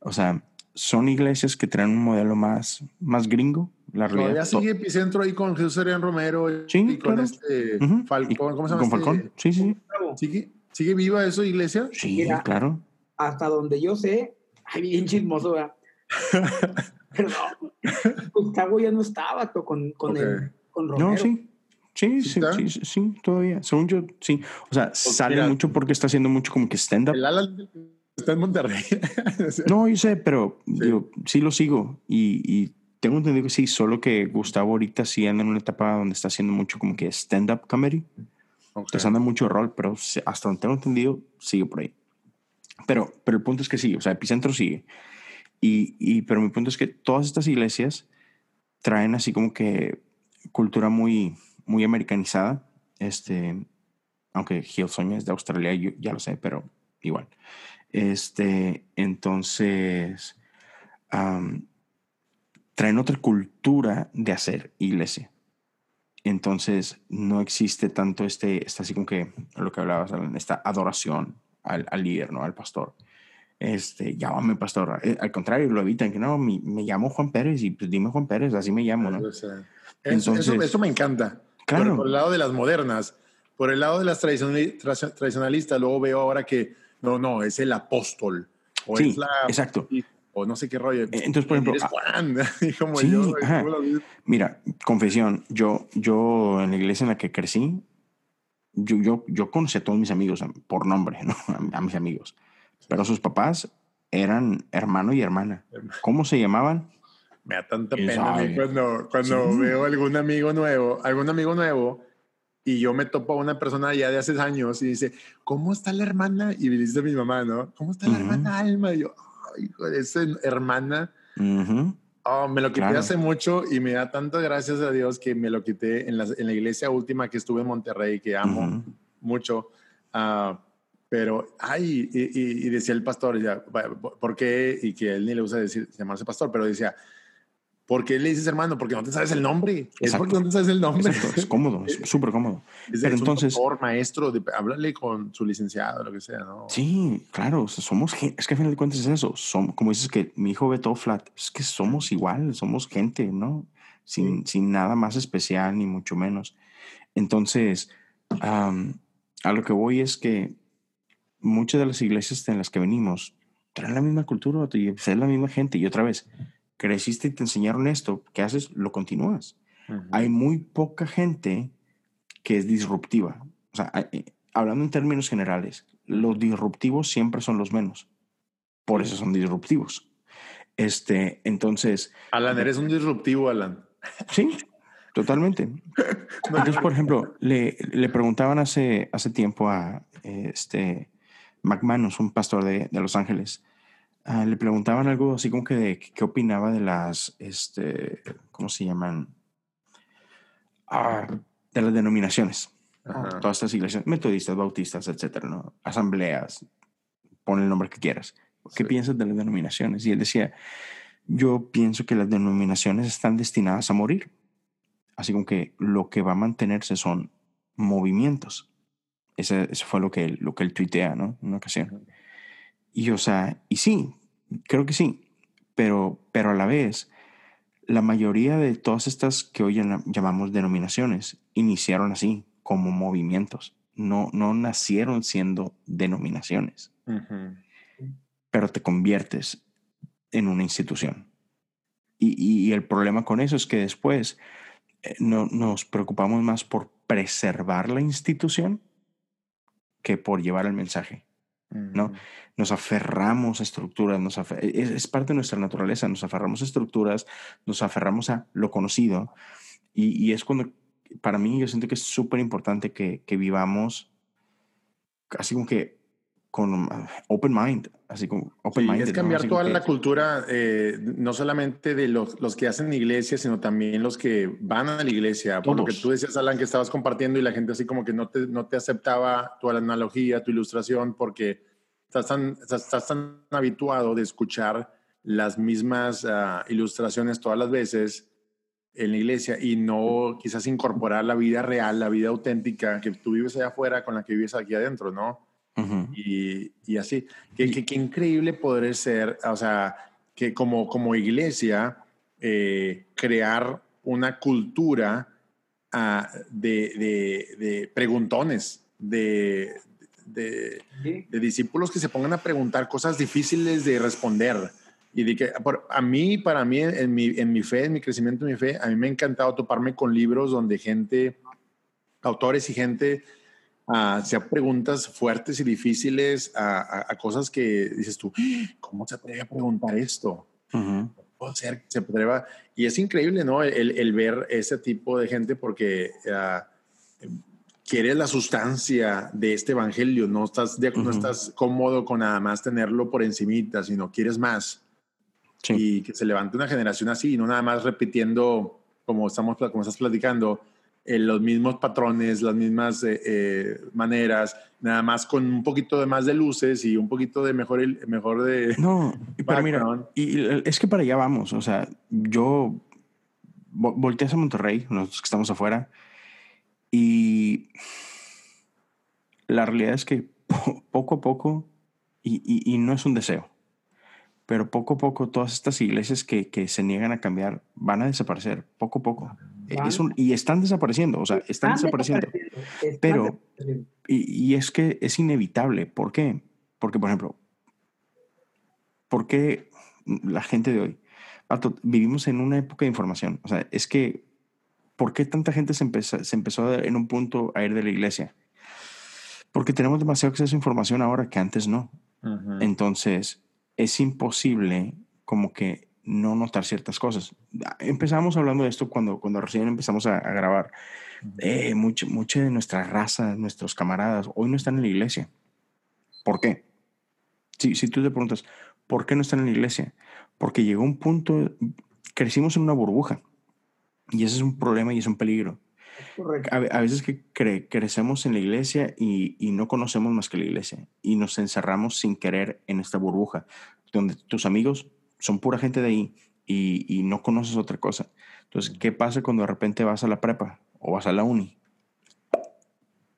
O sea, son iglesias que traen un modelo más, más gringo, la Todavía realidad. sigue Epicentro ahí con Jesús Arián Romero Sí, y con claro. este Ujú, Falcón. y- ¿Cómo se llama? Con este? Falcón, sí, sí, Bravo. ¿Sigue, ¿Sigue viva eso, iglesia? sí, Mira. claro. Hasta donde yo sé, ay, bien chismoso, ¿verdad? Perdón. Gustavo ya no estaba con, con, Ok. el, con Romero. No, sí. Sí, ¿Sí sí, sí, sí, sí, todavía. Según yo, sí. O sea, sale mira. mucho porque está haciendo mucho como que stand-up. El Alan está en Monterrey. No, yo sé, pero digo, sí lo sigo y, y tengo entendido que sí, solo que Gustavo ahorita sí anda en una etapa donde está haciendo mucho como que stand-up comedy. Ok. Entonces anda mucho rol, pero sí, hasta donde tengo entendido, sigue por ahí. Pero, pero el punto es que sí, o sea, Epicentro sigue. Y, y, pero mi punto es que todas estas iglesias traen así como que cultura muy, muy americanizada. Este, aunque Hillsong es de Australia, yo ya lo sé, pero igual. Este, entonces, traen otra cultura de hacer iglesia. Entonces, no existe tanto este, este así como que lo que hablabas, esta adoración al, al líder, ¿no? Al pastor. Este, llámame pastor. Eh, Al contrario, lo evitan, que no, mi- me llamo Juan Pérez y pues dime Juan Pérez, así me llamo, ¿no? O sea, eso, Entonces- eso, eso me encanta. Claro. Por, por el lado de las modernas, por el lado de las tradicionali- tra- tradicionalistas, luego veo ahora que no, no, es el apóstol. O Sí, es la. exacto. O no sé qué rollo. Entonces, por ejemplo, ah, Juan. como sí, yo. Mira, confesión, yo, yo en la iglesia en la que crecí, yo, yo, yo conocí a todos mis amigos por nombre, ¿no? A, a mis amigos. Pero sus papás eran hermano y hermana. ¿Cómo se llamaban? Me da tanta ¿Quién pena a mí sabe? cuando, cuando Sí. veo algún amigo nuevo, algún amigo nuevo, y yo me topo a una persona ya de hace años y dice, ¿cómo está la hermana? Y me dice mi mamá, ¿no? ¿Cómo está la hermana Alma? Y yo, "Ay, hijo esa hermana. Oh, me lo quité Claro. hace mucho y me da tantas gracias a Dios que me lo quité en la, en la iglesia última que estuve en Monterrey, que amo mucho. Ah, pero, ay, y, y- y decía el pastor, ya, ¿por qué? Y que él ni le gusta decir, llamarse pastor, pero decía, ¿por qué le dices hermano? Porque no te sabes el nombre. Es Exacto. porque no te sabes el nombre. Exacto, es cómodo, es súper cómodo. Es, Pero es un entonces- doctor, maestro, de, háblale con su licenciado, lo que sea, ¿no? Sí, claro, o sea, somos gente, es que al final de cuentas es eso, som- como dices que mi hijo ve todo flat, es que somos igual, somos gente, ¿no? Sin, sin nada más especial ni mucho menos. Entonces, a lo que voy es que muchas de las iglesias en las que venimos traen la misma cultura, y es la misma gente, y otra vez, creciste y te enseñaron esto, ¿qué haces? Lo continúas hay muy poca gente que es disruptiva. O sea, hay- eh, hablando en términos generales, los disruptivos siempre son los menos. Por eso son disruptivos. Este, entonces, Alan, eres un disruptivo, Alan. sí, totalmente. Entonces, por ejemplo, le, le preguntaban hace, hace tiempo a este McManus, un pastor de, de Los Ángeles, ah, le preguntaban algo así como que de qué opinaba de las, este, ¿cómo se llaman? Ah, de las denominaciones. Ajá. Todas estas iglesias, metodistas, bautistas, etcétera, ¿no? Asambleas, pon el nombre que quieras. ¿Qué Sí. piensas de las denominaciones? Y él decía, yo pienso que las denominaciones están destinadas a morir. Así como que lo que va a mantenerse son movimientos. Ese, ese fue lo que, él, lo que él tuitea, ¿no? En una ocasión. Y, o sea, y sí, creo que sí. pero, pero a la vez, la mayoría de todas estas que hoy llam- llamamos denominaciones iniciaron así, como movimientos. No, no nacieron siendo denominaciones, pero te conviertes en una institución. Y, y- y el problema con eso es que después eh, no, nos preocupamos más por preservar la institución que por llevar el mensaje. ¿No? Ujú. Nos aferramos a estructuras, nos es parte de nuestra naturaleza, nos aferramos a estructuras, nos aferramos a lo conocido y, y es cuando, para mí, yo siento que es súper importante que, que vivamos así como que con uh, open mind, así como open Sí, mind. es cambiar toda la cultura, eh, no solamente de los, los que hacen iglesia, sino también los que van a la iglesia. Por lo que tú decías, Alan, que estabas compartiendo y la gente así como que no te, no te aceptaba tu analogía, tu ilustración, porque estás tan, estás, estás tan habituado de escuchar las mismas ah, ilustraciones todas las veces en la iglesia y no quizás incorporar la vida real, la vida auténtica que tú vives allá afuera con la que vives aquí adentro, ¿no? Y, y así. Qué, qué- qué increíble poder ser, o sea, que como, como iglesia, eh, crear una cultura ah, de, de- de preguntones, de, de, Sí. de discípulos que se pongan a preguntar cosas difíciles de responder. Y de que por- a mí, para mí, en mi, en mi fe, en mi crecimiento, en mi fe, a mí me ha encantado toparme con libros donde gente, autores y gente a hacer preguntas fuertes y difíciles a, a- a cosas que dices tú, ¿cómo se atreve a preguntar esto? Ujú. puede ser que se atreva. Y es increíble, ¿no? El, el ver ese tipo de gente porque ah, quieres la sustancia de este evangelio, no estás, de- no Ujú. estás cómodo con nada más tenerlo por encimita, sino quieres más. Sí. Y que se levante una generación así, y no nada más repitiendo, como, estamos, como estás platicando, eh, los mismos patrones, las mismas eh, eh, maneras, nada más con un poquito de más de luces y un poquito de mejor, mejor de... No, pero mira, y y es que para allá vamos. O sea, yo vo- volteas a Monterrey, nosotros que estamos afuera, y la realidad es que po- poco a poco, y, y- y no es un deseo, pero poco a poco todas estas iglesias que, que se niegan a cambiar van a desaparecer, poco a poco. Es un- y están desapareciendo, o sea, están desapareciendo. Están Pero- desapareciendo. Y, y es que es inevitable. ¿Por qué? Porque, por ejemplo, ¿por qué la gente de hoy? Vato, vivimos en una época de información. O sea, es que, ¿por qué tanta gente se empezó, se empezó a- en un punto a ir de la iglesia? Porque tenemos demasiado acceso a información ahora que antes no. Ujú. Entonces, es imposible como que no notar ciertas cosas. Empezamos hablando de esto cuando, cuando recién empezamos a, a grabar. Eh, mucha, mucha de nuestra raza, nuestros camaradas, hoy no están en la iglesia. ¿Por qué? Si, si tú te preguntas, ¿por qué no están en la iglesia? Porque llegó un punto, crecimos en una burbuja. Y ese es un problema y es un peligro. A, a veces que cre- crecemos en la iglesia y, y no conocemos más que la iglesia y nos encerramos sin querer en esta burbuja, donde tus amigos son pura gente de ahí y, y no conoces otra cosa. Entonces, ¿qué pasa cuando de repente vas a la prepa o vas a la uni?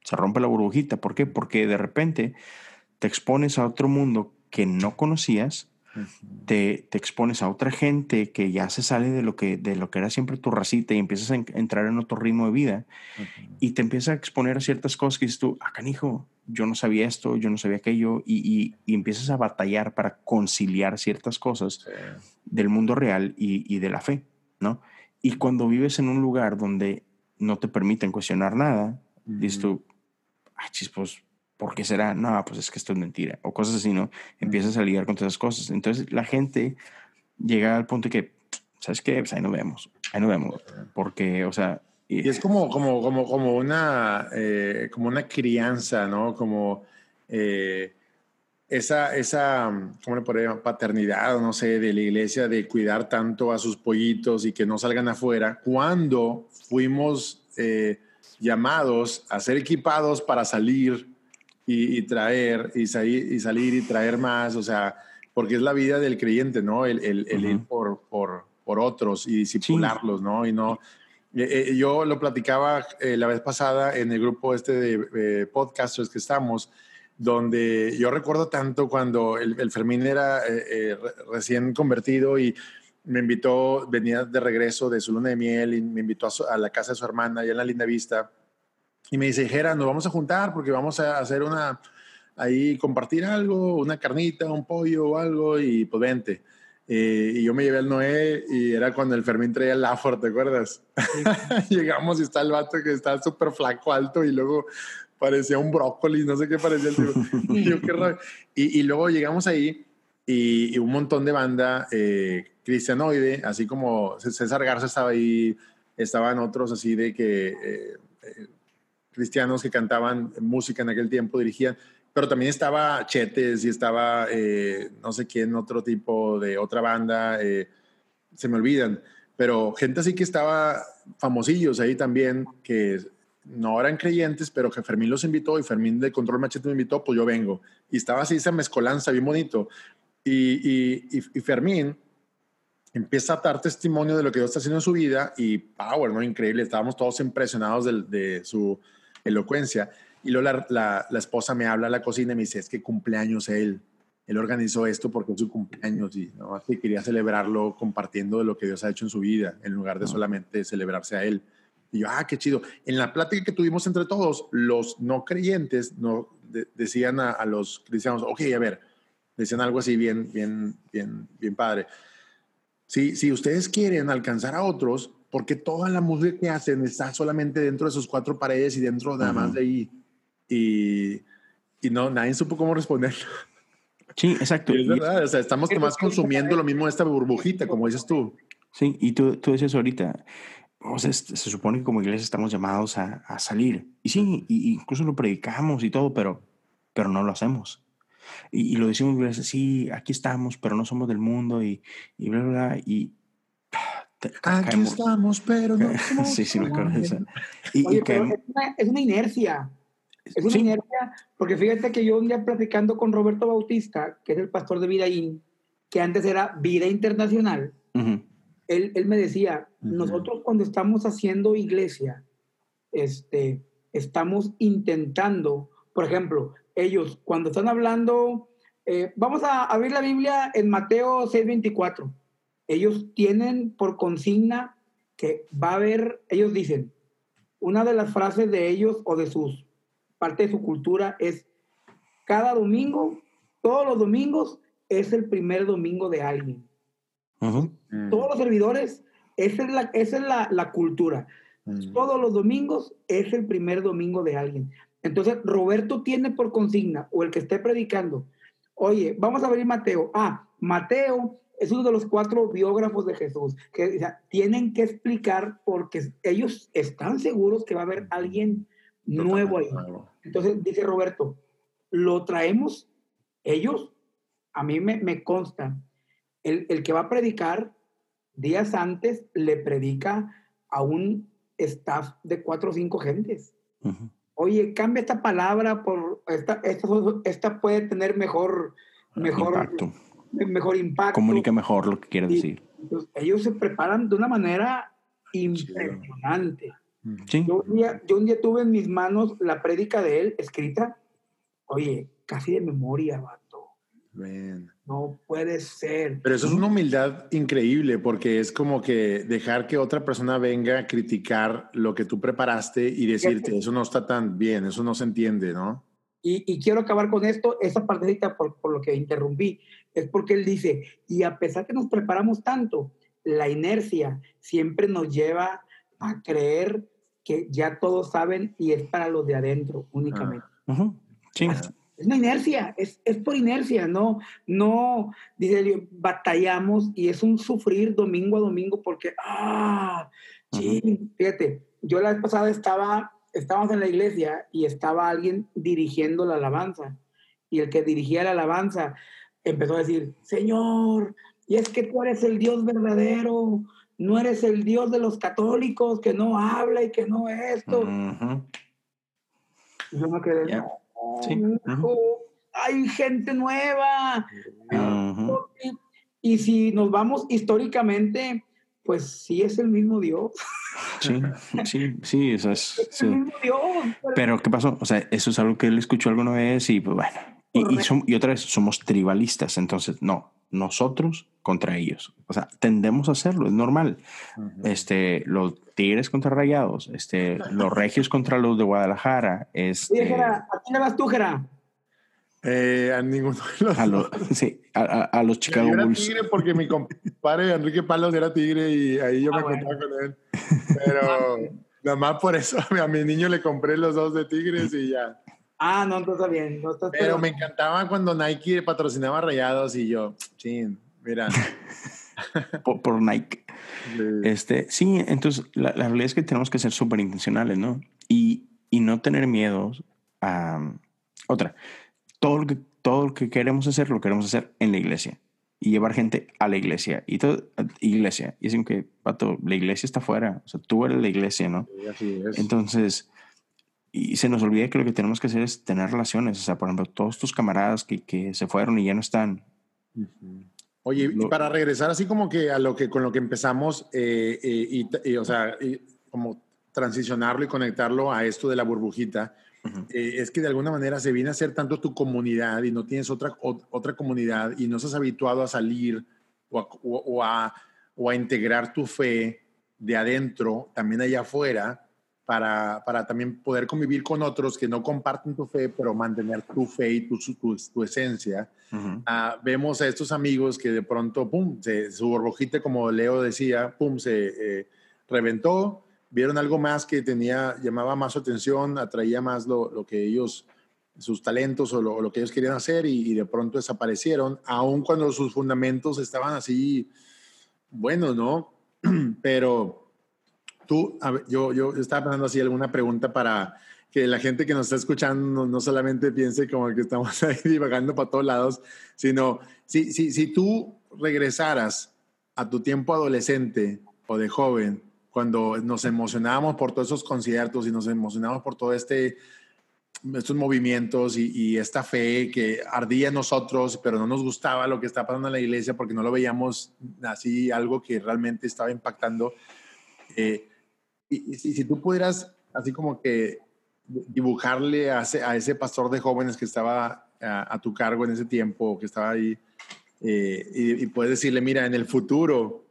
Se rompe la burbujita. ¿Por qué? Porque de repente te expones a otro mundo que no conocías te, te expones a otra gente que ya se sale de lo que, de lo que era siempre tu racita y empiezas a en- entrar en otro ritmo de vida y te empiezas a exponer a ciertas cosas que dices tú, ah, canijo, yo no sabía esto, yo no sabía aquello, y, y- y empiezas a batallar para conciliar ciertas cosas del mundo real y, y de la fe, ¿no? Y cuando vives en un lugar donde no te permiten cuestionar nada, dices tú, ah, chis, pues, ¿por qué será? No, pues es que esto es mentira, o cosas así, ¿no? Empiezas a lidiar con todas esas cosas. Entonces la gente llega al punto de que, ¿sabes qué? Pues ahí nos vemos, ahí nos vemos, porque, o sea... Y es como, como, como, como, una, eh, como una crianza, ¿no? Como eh, esa, esa, ¿cómo le podría llamar? Paternidad, no sé, de la iglesia de cuidar tanto a sus pollitos y que no salgan afuera, cuando fuimos eh, llamados a ser equipados para salir y, y traer, y, salir, y salir y traer más, o sea, porque es la vida del creyente, ¿no? El, el, el ir Ujú. por, por, por otros y discipularlos, ¿no? Y no eh, eh, yo lo platicaba eh, la vez pasada en el grupo este de podcasters que estamos, donde yo recuerdo tanto cuando el, el Fermín era eh, eh, re- recién convertido y me invitó, venía de regreso de su luna de miel y me invitó a, su- a la casa de su hermana, allá en la Linda Vista, y me dice, Jera, nos vamos a juntar porque vamos a hacer una, ahí compartir algo, una carnita, un pollo o algo, y pues vente. Eh, y yo me llevé al Noé y era cuando el Fermín traía el Lafor, ¿te acuerdas? Llegamos y está el vato que está súper flaco, alto y luego parecía un brócoli, no sé qué parecía el tipo. Y, yo, qué y, y luego llegamos ahí y, y un montón de banda eh, cristianoide, así como César Garza estaba ahí, estaban otros así de que eh, eh, cristianos que cantaban música en aquel tiempo, dirigían, pero también estaba Chetes y estaba eh, no sé quién, otro tipo de otra banda, eh, se me olvidan, pero gente así que estaba famosillos ahí también, que no eran creyentes, pero que Fermín los invitó y Fermín de Control Machete me invitó, pues yo vengo. Y estaba así esa mezcolanza bien bonito. Y, y, y, y Fermín empieza a dar testimonio de lo que Dios está haciendo en su vida y power, ¿no? Increíble. Estábamos todos impresionados de, de su elocuencia. Y luego la, la, la esposa me habla a la cocina y me dice, es que cumpleaños él. Él organizó esto porque es su cumpleaños y ¿no? Así quería celebrarlo compartiendo de lo que Dios ha hecho en su vida, en lugar de solamente celebrarse a él. Y yo, ah, qué chido. En la plática que tuvimos entre todos, los no creyentes no, de- decían a, a los cristianos, ok, a ver, decían algo así bien, bien, bien, bien padre. Si, si ustedes quieren alcanzar a otros, ¿por qué toda la música que hacen está solamente dentro de sus cuatro paredes y dentro nada más de ahí? Y, y no, nadie supo cómo responder. Sí, exacto. Y es Y- verdad, o sea, estamos nomás consumiendo lo mismo de esta burbujita, como dices tú. Sí, y tú, tú decías ahorita, o sea, es- se supone que como iglesia estamos llamados a, a salir. Y sí, y, incluso lo predicamos y todo, pero, pero no lo hacemos. Y, y lo decimos, sí, aquí estamos, pero no somos del mundo y, y bla, bla, bla. Y Aquí caemos- estamos, pero no. sí, sí, me acuerdo de esa. Y, y Oye, pero es una, es una inercia. Es una sí, inercia, porque fíjate que yo un día platicando con Roberto Bautista, que es el pastor de Vidaín, que antes era Vida Internacional, él, él me decía, nosotros cuando estamos haciendo iglesia, este, estamos intentando, por ejemplo, ellos cuando están hablando, eh, vamos a abrir la Biblia en Mateo 6:24, ellos tienen por consigna que va a haber, ellos dicen, una de las frases de ellos o de sus, parte de su cultura es, cada domingo, todos los domingos es el primer domingo de alguien. Mm, todos los servidores, esa es la, esa es la, la cultura. mm. Todos los domingos es el primer domingo de alguien. Entonces, Roberto tiene por consigna, o el que esté predicando, oye, vamos a abrir Mateo. Ah, Mateo es uno de los cuatro biógrafos de Jesús, que o sea, tienen que explicar porque ellos están seguros que va a haber alguien nuevo ahí. Entonces, dice Roberto, lo traemos ellos, a mí me, me consta, el, el que va a predicar días antes le predica a un staff de cuatro o cinco gentes. Oye, cambia esta palabra por esta, esta, esta puede tener mejor, mejor Impacto. Mejor impacto. Comunica mejor lo que quieres Sí. decir. Entonces, ellos se preparan de una manera impresionante. Mm. Sí. Yo un, día, yo un día tuve en mis manos la prédica de él escrita. Oye, casi de memoria, vato. Ven. No puede ser. Pero eso es una humildad increíble porque es como que dejar que otra persona venga a criticar lo que tú preparaste y decirte, eso no está tan bien, eso no se entiende, ¿no? Y, y quiero acabar con esto, esa partecita por, por lo que interrumpí, es porque él dice, y a pesar que nos preparamos tanto, la inercia siempre nos lleva a creer que ya todos saben y es para los de adentro únicamente. Ujú. Sí. Es una inercia, es, es por inercia, no, no, dice batallamos y es un sufrir domingo a domingo porque, ah, sí, fíjate, yo la vez pasada estaba, estábamos en la iglesia y estaba alguien dirigiendo la alabanza y el que dirigía la alabanza empezó a decir, Señor, y es que tú eres el Dios verdadero, no eres el Dios de los católicos que no habla y que no esto. Y yo me quedé, Ya. no, Sí, hijo, hay gente nueva. Ujú. Y, y si nos vamos históricamente, pues sí es el mismo Dios. Sí, sí, sí, eso es. Es el mismo Dios. pero- Pero, ¿qué pasó? O sea, eso es algo que él escuchó alguna vez y pues bueno. Y, y, som- y otra vez, somos tribalistas, entonces, no, nosotros contra ellos. O sea, tendemos a hacerlo, es normal. Este, los tigres contra rayados, este, los regios contra los de Guadalajara, Oye, este, Jera, ¿a quién le vas tú, Jera? Eh, a ninguno de los a, los, sí, a, a- a los Chicago yo era Bulls. tigre porque mi compadre Enrique Palos era tigre y ahí yo Ah, me bueno. contaba con él. Pero nada más por eso a mi niño le compré los dos de tigres y ya. Ah, no, entonces está bien. No estás Pero me encantaba cuando Nike patrocinaba rayados y yo, chin, mira. por, por Nike. eh, Este, sí, entonces la, la realidad es que tenemos que ser súper intencionales, ¿no? Y, y no tener miedo a... Otra, todo lo, que, todo lo que queremos hacer, lo queremos hacer en la iglesia. Y llevar gente a la iglesia. Y todo, iglesia. Y dicen que, pato, la iglesia está afuera. O sea, tú eres la iglesia, ¿no? así es. Entonces, y se nos olvida que lo que tenemos que hacer es tener relaciones. O sea, por ejemplo, todos tus camaradas que, que se fueron y ya no están. Ujú. Oye, y Lo- para regresar así como que a lo que con lo que empezamos, eh, eh, y, y, o sea, y como transicionarlo y conectarlo a esto de la burbujita, Ujú. eh, es que de alguna manera se viene a ser tanto tu comunidad y no tienes otra, ot- otra comunidad y no estás habituado a salir o a, o, o a, o a integrar tu fe de adentro, también allá afuera, para, para también poder convivir con otros que no comparten tu fe, pero mantener tu fe y tu, tu, tu esencia. Ah, vemos a estos amigos que de pronto, pum, se- su burbujita, como Leo decía, pum, se eh, reventó, vieron algo más que tenía, llamaba más su atención, atraía más lo, lo que ellos, sus talentos o lo, lo que ellos querían hacer y, y de pronto desaparecieron, aun cuando sus fundamentos estaban así buenos, ¿no? Pero tú, ver, yo, yo estaba pensando así alguna pregunta para que la gente que nos está escuchando no, no solamente piense como que estamos ahí divagando para todos lados, sino si, si, si tú regresaras a tu tiempo adolescente o de joven, cuando nos emocionábamos por todos esos conciertos y nos emocionábamos por todo este estos movimientos y, y esta fe que ardía en nosotros, pero no nos gustaba lo que estaba pasando en la iglesia porque no lo veíamos así, algo que realmente estaba impactando. Eh, y, y si, tú pudieras, así como que dibujarle a ese, a ese pastor de jóvenes que estaba a, a tu cargo en ese tiempo, que estaba ahí, eh, y, y puedes decirle, mira, en el futuro,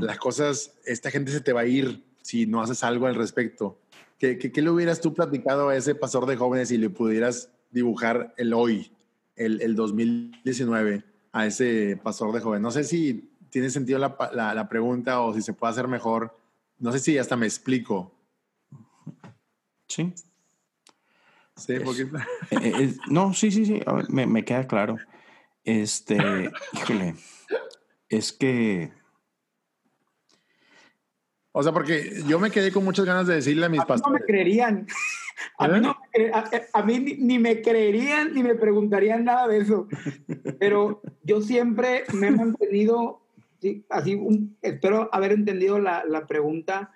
las cosas, esta gente se te va a ir si no haces algo al respecto. ¿Qué, qué, qué le hubieras tú platicado a ese pastor de jóvenes si le pudieras dibujar el hoy, el, el 2019, a ese pastor de jóvenes? No sé si tiene sentido la, pa- la, la pregunta o si se puede hacer mejor. No sé si hasta me explico. Sí. Sí, porque... Eh, eh, es- no, sí, sí, sí, a ver, me, me queda claro. Este, híjole, es que, O sea, porque yo me quedé con muchas ganas de decirle a mis A mí no me pastores. creerían. A mí, ¿Eh? no me cre- a, a mí ni, ni me creerían ni me preguntarían nada de eso. Pero yo siempre me he mantenido, sí, así, un- espero haber entendido la, la pregunta.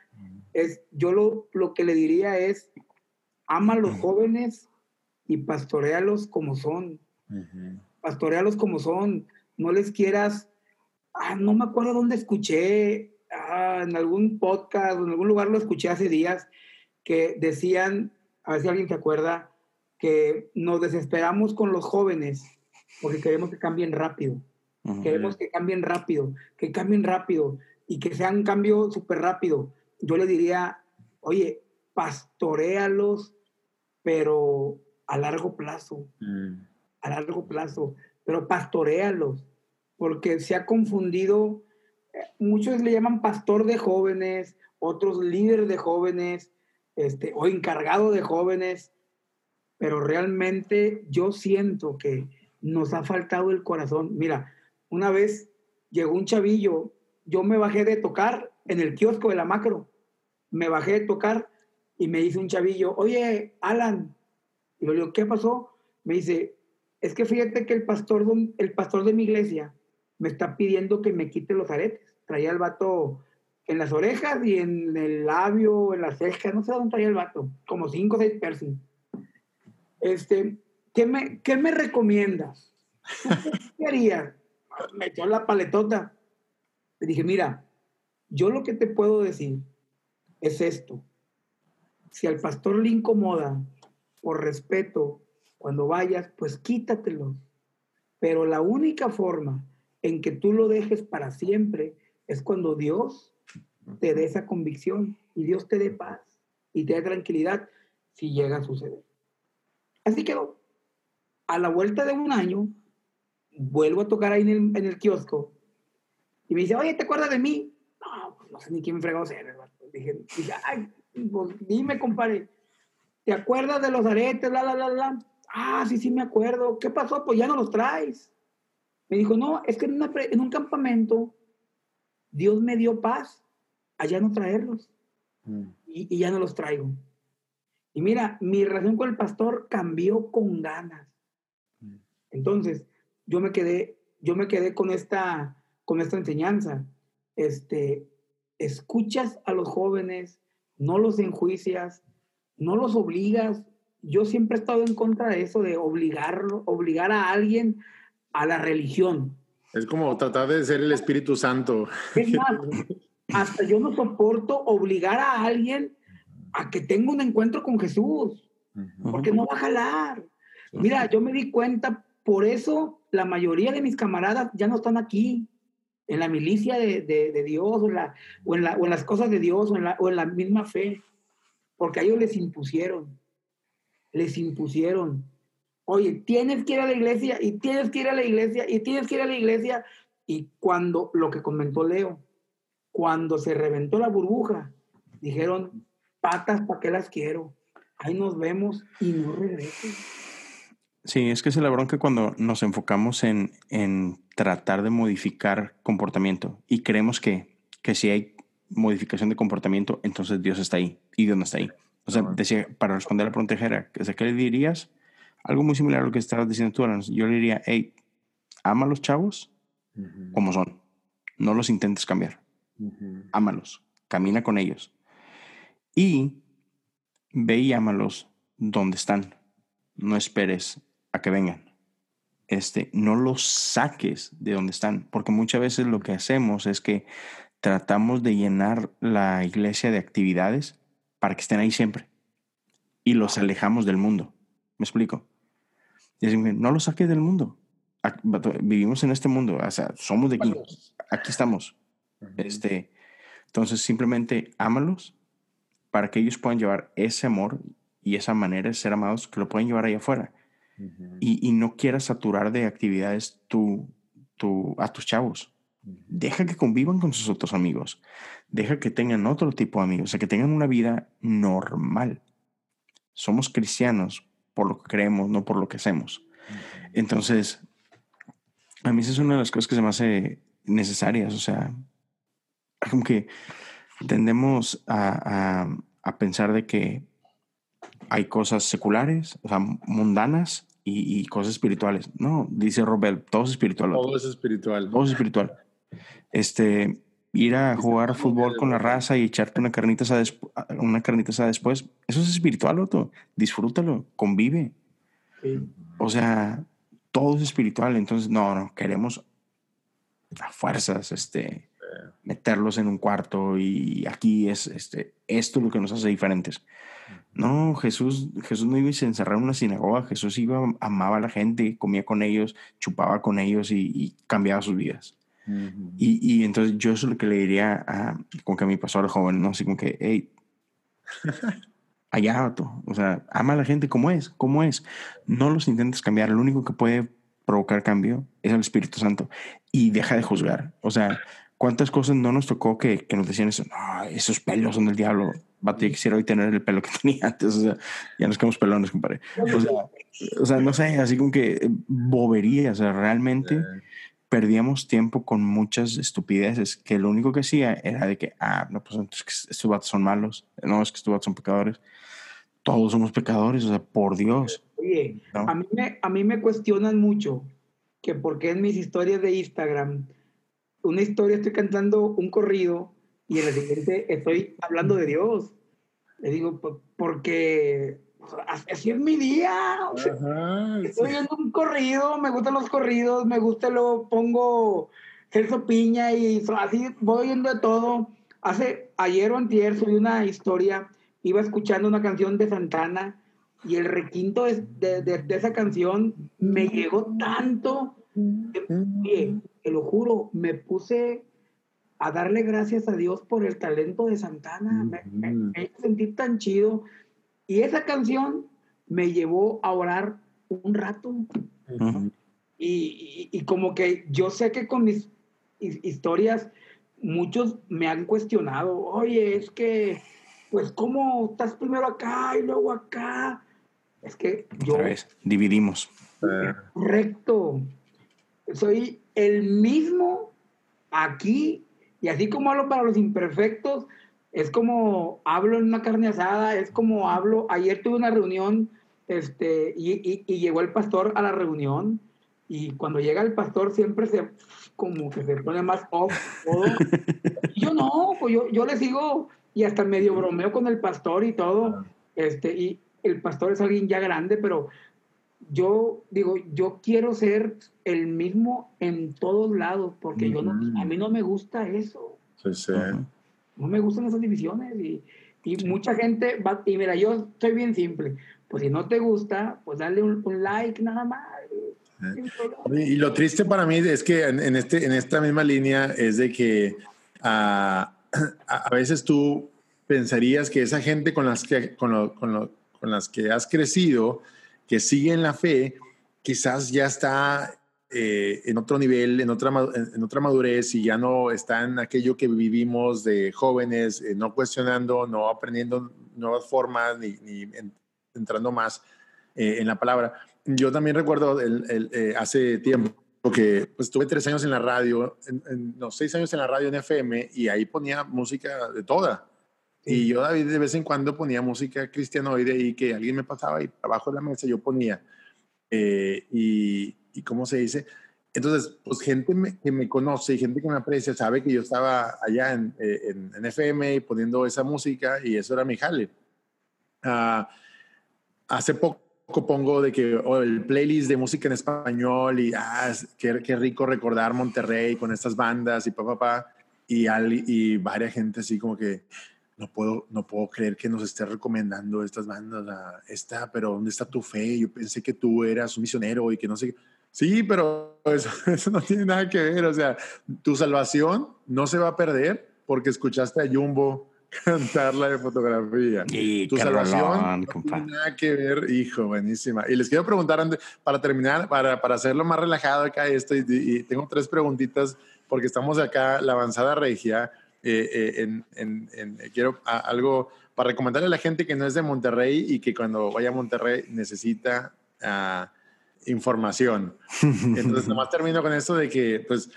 Es, yo lo, lo que le diría es, ama a los jóvenes y pastorealos como son. Ujú. pastorealos como son, no les quieras, ah, no me acuerdo dónde escuché, ah, en algún podcast o en algún lugar lo escuché hace días, que decían, a ver si alguien se acuerda, que nos desesperamos con los jóvenes porque queremos que cambien rápido, queremos que cambien rápido, que cambien rápido y que sea un cambio súper rápido. Yo le diría, oye, pastorealos, pero a largo plazo Mm. a largo plazo, pero pastorealos, porque se ha confundido, eh, muchos le llaman pastor de jóvenes, otros líder de jóvenes, este, o encargado de jóvenes, pero realmente yo siento que nos ha faltado el corazón. Mira, una vez llegó un chavillo, yo me bajé de tocar en el kiosco de la macro, me bajé de tocar y me dice un chavillo, oye, Alan, y yo le digo, ¿qué pasó? Me dice, es que fíjate que el pastor, de- el pastor de mi iglesia me está pidiendo que me quite los aretes. Traía el vato en las orejas y en el labio, en las cejas, no sé dónde traía el vato, como cinco o seis piercing. Este, ¿qué me, qué me recomiendas? ¿Tú ¿Qué harías? Me echó la paletota. Le dije, mira, Yo lo que te puedo decir es esto. Si al pastor le incomoda, por respeto, cuando vayas, pues quítatelos. Pero la única forma en que tú lo dejes para siempre es cuando Dios te dé esa convicción y Dios te dé paz y te dé tranquilidad si llega a suceder. Así quedó. A la vuelta de un año, vuelvo a tocar ahí en el, en el kiosco y me dice, oye, ¿te acuerdas de mí? No, pues no sé ni quién fregó ser. Dije, dije, ay, pues dime, compadre, ¿te acuerdas de los aretes, la, la, la, la? Ah, sí, sí, me acuerdo. ¿Qué pasó? Pues ya no los traes. Me dijo, no, es que en, una en un campamento Dios me dio paz allá no traerlos Mm. y, y ya no los traigo. Y mira, mi relación con el pastor cambió con ganas. Entonces, yo me quedé, yo me quedé con esta, con esta enseñanza. Este, escuchas a los jóvenes, no los enjuicias, no los obligas. Yo siempre he estado en contra de eso, de obligarlo, obligar a alguien a la religión. Es como tratar de ser el Espíritu Santo. Es más, hasta yo no soporto obligar a alguien a que tenga un encuentro con Jesús, porque no va a jalar. Mira, yo me di cuenta, por eso la mayoría de mis camaradas ya no están aquí, en la milicia de, Dios, o en, las cosas de Dios, o en, la, o en la misma fe, porque a ellos les impusieron, les impusieron. Oye, tienes que ir a la iglesia, y tienes que ir a la iglesia, y tienes que ir a la iglesia. Y cuando, lo que comentó Leo, cuando se reventó la burbuja, dijeron, patas, ¿para qué las quiero? Ahí nos vemos y no regreso. Sí, es que es la bronca cuando nos enfocamos en, en tratar de modificar comportamiento y creemos que, que si hay modificación de comportamiento, entonces Dios está ahí y Dios no está ahí. O sea, decía, para responder a la pregunta era, o sea, ¿qué le dirías? Algo muy similar a lo que estabas diciendo tú, Alan. Yo le diría, hey, ama a los chavos como son. No los intentes cambiar. Ujú. Ámalos. Camina con ellos. Y ve y ámalos donde están. No esperes a que vengan. Este, no los saques de donde están, porque muchas veces lo que hacemos es que tratamos de llenar la iglesia de actividades para que estén ahí siempre y los alejamos del mundo. ¿Me explico? No los saques del mundo. Vivimos en este mundo, o sea, somos de aquí, aquí estamos. Este, entonces simplemente ámalos para que ellos puedan llevar ese amor y esa manera de ser amados que lo pueden llevar allá afuera. Ujú. Y, y no quieras saturar de actividades tu, tu, a tus chavos. Deja que convivan con sus otros amigos. Deja que tengan otro tipo de amigos, o sea, que tengan una vida normal. Somos cristianos por lo que creemos, no por lo que hacemos. Entonces, a mí esa es una de las cosas que se me hace necesarias. O sea, como que tendemos a, a- a pensar de que hay cosas seculares, o sea, mundanas y, y cosas espirituales. No, dice Robert, todo es espiritual. Todo es espiritual. Todo es espiritual. Este, ir a jugar fútbol con la raza y echarte una carnita asada, una carnita asada después, eso es espiritual, vato. Disfrútalo, convive. Sí. O sea, todo es espiritual. Entonces, no, no, queremos a fuerzas, este, meterlos en un cuarto y aquí es, este, esto es lo que nos hace diferentes. No, Jesús, Jesús no iba y se encerraba en una sinagoga. Jesús iba, amaba a la gente, comía con ellos, chupaba con ellos y, y cambiaba sus vidas. Y, y entonces yo eso es lo que le diría a, como que a mi pastor joven, ¿no? Así como que, hey, allá, vato. O sea, ama a la gente como es, como es. No los intentes cambiar. Lo único que puede provocar cambio es el Espíritu Santo. Y deja de juzgar. O sea, ¿cuántas cosas no nos tocó que, que nos decían eso? No, esos pelos son del diablo. Vato, yo quisiera hoy tener el pelo que tenía antes. O sea, ya nos quedamos pelones, compadre. O sea, o sea, no sé, así como que eh, bobería. O sea, realmente perdíamos tiempo con muchas estupideces que lo único que hacía era de que, ah, no, pues entonces estos vatos son malos, no, es que estos vatos son pecadores. Todos somos pecadores, o sea, por Dios. Oye, ¿no? a mí, me, a mí me cuestionan mucho que por qué en mis historias de Instagram, una historia estoy cantando un corrido y en la siguiente estoy hablando de Dios. Le digo, "Pues, porque así es mi día. o sea, Ajá, sí. Estoy viendo un corrido, me gustan los corridos, me gusta lo pongo Celso Piña y así voy oyendo de todo. Hace, ayer o antier subí una historia, iba escuchando una canción de Santana y el requinto de, de- de- de esa canción me llegó tanto, que, oye, te lo juro, me puse a darle gracias a Dios por el talento de Santana, me, me- me hizo sentir tan chido y esa canción me llevó a orar un rato. Y, y- y como que yo sé que con mis his- historias, muchos me han cuestionado, oye, es que, pues, ¿cómo estás primero acá y luego acá? Es que yo, Otra vez, dividimos. Eh, correcto, soy el mismo aquí, y así como hablo para los imperfectos, es como hablo en una carne asada, es como hablo, ayer tuve una reunión, este, y, y- y llegó el pastor a la reunión, y cuando llega el pastor siempre se, como que se pone más off todo, y yo no, pues yo, yo le sigo, y hasta medio bromeo con el pastor y todo, este, y el pastor es alguien ya grande, pero yo digo, yo quiero ser el mismo en todos lados, porque yo no, a mí no me gusta eso, sí, sí. Ujú. no me gustan esas divisiones y, y mucha gente va, y mira, yo soy bien simple, pues si no te gusta, pues dale un, un like nada más. Y lo triste para mí es que en, en este, en esta misma línea es de que a, a veces tú pensarías que esa gente con las que, con, lo- con, lo- con las que has crecido, que siguen la fe, quizás ya está eh, en otro nivel, en otra, en, en otra madurez y ya no está en aquello que vivimos de jóvenes, eh, no cuestionando, no aprendiendo nuevas formas, ni, ni en- entrando más eh, en la palabra. Yo también recuerdo el, el, eh, hace tiempo que pues tuve tres años en la radio, en, en- no, seis años en la radio en FM y ahí ponía música de toda. Y yo David de vez en cuando ponía música cristianoide y que alguien me pasaba y abajo de la mesa yo ponía. Eh, y, y cómo se dice. Entonces, pues gente me- que me conoce y gente que me aprecia sabe que yo estaba allá en, eh, en, en FM y poniendo esa música y eso era mi jale. Ah, hace poco pongo de que oh, el playlist de música en español y ah, qué, qué rico recordar Monterrey con estas bandas y pa, pa, pa. Y, y varias gente así como que no puedo, no puedo creer que nos esté recomendando estas bandas. ah, esta, pero ¿dónde está tu fe? Yo pensé que tú eras un misionero y que no sé. qué". Sí, pero eso, eso no tiene nada que ver. O sea, tu salvación no se va a perder porque escuchaste a Jumbo cantar la de fotografía. Y Tu salvación rolón, no compa. tiene nada que ver, hijo, buenísima. Y les quiero preguntar, para terminar, para, para hacerlo más relajado acá esto, y, y tengo tres preguntitas, porque estamos acá, la avanzada regia, eh, eh, en, en- en- eh, quiero a- algo para recomendarle a la gente que no es de Monterrey y que cuando vaya a Monterrey necesita ah, información. Entonces, nomás termino con esto de que, pues,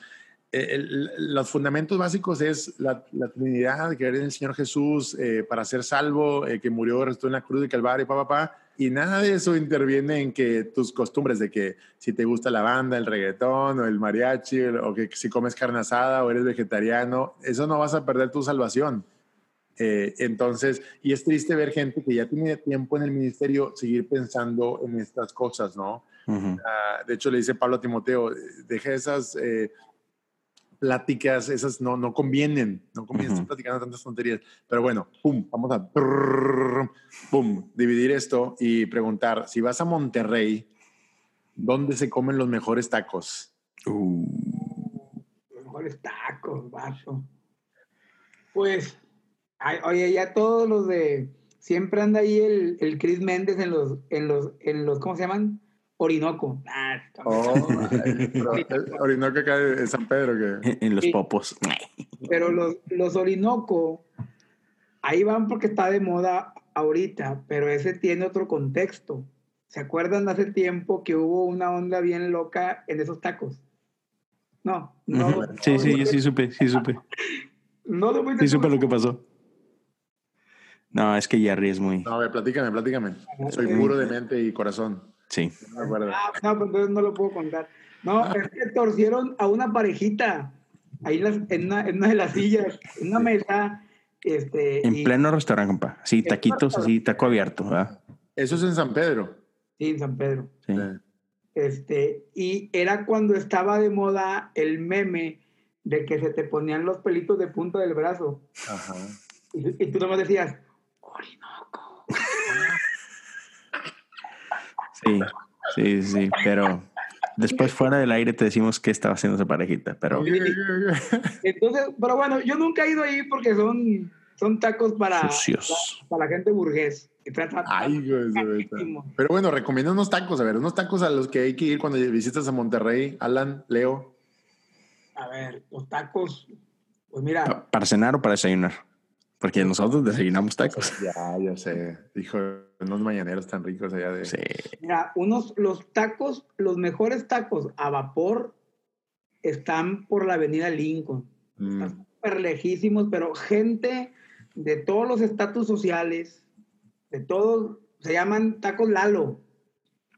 eh, el- los fundamentos básicos es la, la Trinidad, creer en el Señor Jesús eh, para ser salvo, eh, que murió, restó en la cruz de Calvario, papá, papá. Y nada de eso interviene en que tus costumbres de que si te gusta la banda, el reggaetón o el mariachi, o que si comes carne asada o eres vegetariano, eso no vas a perder tu salvación. Eh, entonces, y es triste ver gente que ya tiene tiempo en el ministerio seguir pensando en estas cosas, ¿no? Ah, de hecho, le dice Pablo a Timoteo, deja esas eh, pláticas, esas no, no convienen, no convienen estar Ujú. platicando tantas tonterías. Pero bueno, pum, vamos a pum, dividir esto y preguntar, si vas a Monterrey, ¿dónde se comen los mejores tacos? Uh, Los mejores tacos, vato. Pues, ay, oye, ya todos los de. Siempre anda ahí el, el Chris Méndez en los, en los, en los, ¿cómo se llaman? Orinoco. Ah, Oh, Orinoco acá de San Pedro, que en en los Sí. popos. Pero los, los Orinoco, ahí van porque está de moda ahorita, pero ese tiene otro contexto. ¿Se acuerdan hace tiempo que hubo una onda bien loca en esos tacos? No, no. Sí, sí, yo sí supe, sí supe. No fuiste Sí supe lo que pasó. No, es que Jerry es muy... No, a ver, platícame, platícame. Soy Ok. puro de mente y corazón. Sí. No me acuerdo. Ah, no, pues entonces no lo puedo contar. No, es que torcieron a una parejita ahí en, las- en una, en una de las sillas, en una mesa. Este, En y- pleno restaurante, compa. Sí, taquitos así, taco abierto, ¿verdad? Eso es en San Pedro. Sí, en San Pedro. Sí. Sí. Este, y era cuando estaba de moda el meme de que se te ponían los pelitos de punta del brazo. Ajá. Y, y tú nomás decías, Orinoco. Sí, sí, sí, pero después fuera del aire te decimos que estaba haciendo esa parejita, pero Entonces, pero bueno, yo nunca he ido ahí porque son, son tacos para, sucios. para la gente burgués. Y tratan- Ay, Pero bueno, recomiendo unos tacos, a ver, unos tacos a los que hay que ir cuando visitas a Monterrey. Alan, Leo. A ver, los tacos, pues mira, Pa- ¿Para cenar o para desayunar? Porque nosotros desayunamos tacos. Ya, ya sé. Dijo, unos mañaneros tan ricos allá de... Sí. mira, unos, los tacos, los mejores tacos a vapor están por la avenida Lincoln. Mm. Están súper lejísimos, pero gente de todos los estatus sociales, de todos, se llaman tacos Lalo.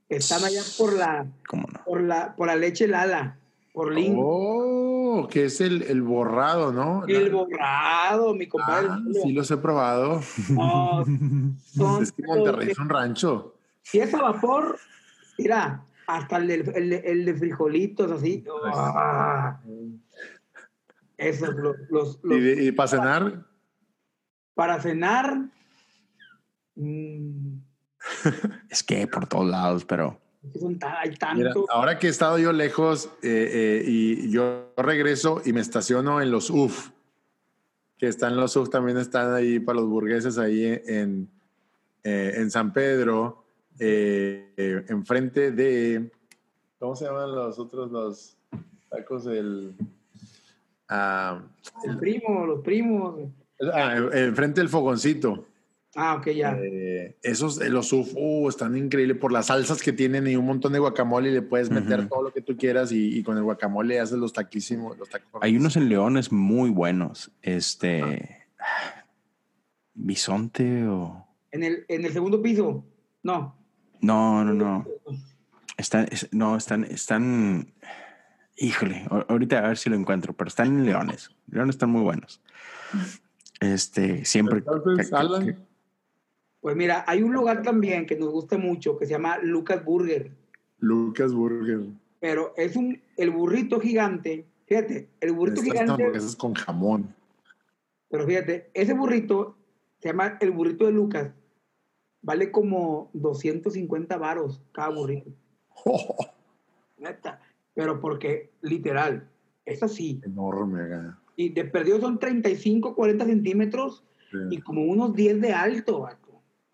Están allá por la, ¿Cómo no? por la, por la leche Lala, por Lincoln. Oh, que es el, el borrado, ¿no? El borrado, mi compadre. Ah, sí, los he probado. No, son Es que Monterrey es un rancho. Si es a vapor, mira, hasta el de, el de- el de frijolitos así. ah, esos, los, los- ¿Y, los- y para cenar? para cenar. mm, Es que por todos lados, pero Mira, ahora que he estado yo lejos eh, eh, y yo regreso y me estaciono en los UF, que están los UF, también están ahí para los burgueses ahí en, eh, en San Pedro, enfrente de, ¿cómo se llaman los otros, los tacos? El, ah, El primo, los primos. ah, enfrente del fogoncito. Ah, ok, ya. Eh, esos, eh, los UF, uh, están increíbles por las salsas que tienen y un montón de guacamole y le puedes meter todo lo que tú quieras y, y con el guacamole haces los taquísimos. Los tacos hay unos en Leones muy buenos. Este. Bisonte o. En el, en el segundo piso. No. No, no, no. Están, es- no, están, están. Híjole, ahorita a ver si lo encuentro, pero están en Leones. Leones están muy buenos. Este, siempre. Entonces, que- que- Alan. Pues mira, hay un lugar también que nos gusta mucho que se llama Lucas Burger. Lucas Burger. Pero es un, el burrito gigante. Fíjate, el burrito Estas gigante. hamburguesas con jamón. Pero fíjate, ese burrito se llama el burrito de Lucas. Vale como 250 varos cada burrito. Neta. Pero porque, literal, es así. enorme. acá. Y de perdido son 35, 40 centímetros y Sí. como unos 10 de alto, vato.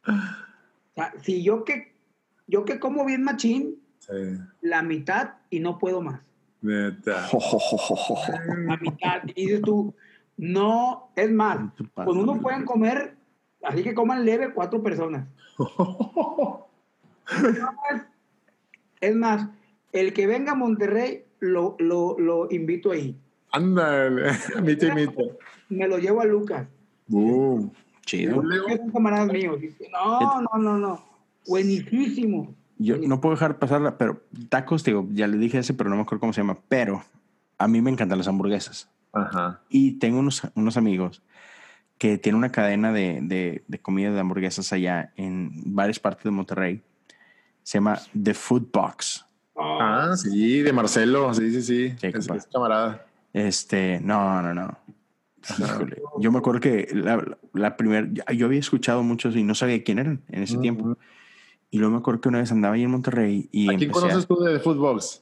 O sea, si yo que, yo que como bien machín, Sí. la mitad y no puedo más. Neta. La mitad. Y dices tú, no, es más, con uno pueden comer, así que coman leve cuatro personas. Es más, el que venga a Monterrey, lo, lo, lo invito ahí. Ándale. Mito y mito. Me lo llevo a Lucas. Boom. Chido. Camaradas míos. Dice, No, no, no, no. Buenísimo. Yo no puedo dejar pasarla, pero tacos, digo, ya le dije ese, pero no me acuerdo cómo se llama. Pero a mí me encantan las hamburguesas. Ajá. Y tengo unos, unos amigos que tienen una cadena de, de, de comida de hamburguesas allá en varias partes de Monterrey. Se llama The Food Box. Ah, sí, de Marcelo. Sí, sí, sí. Sí, es, es camarada. Este, no, no, no. Híjole. Yo me acuerdo que la, la primera, yo había escuchado muchos y no sabía quién eran en ese Ujú. tiempo. Y luego me acuerdo que una vez andaba ahí en Monterrey y ¿A quién a- conoces tú de Footbox?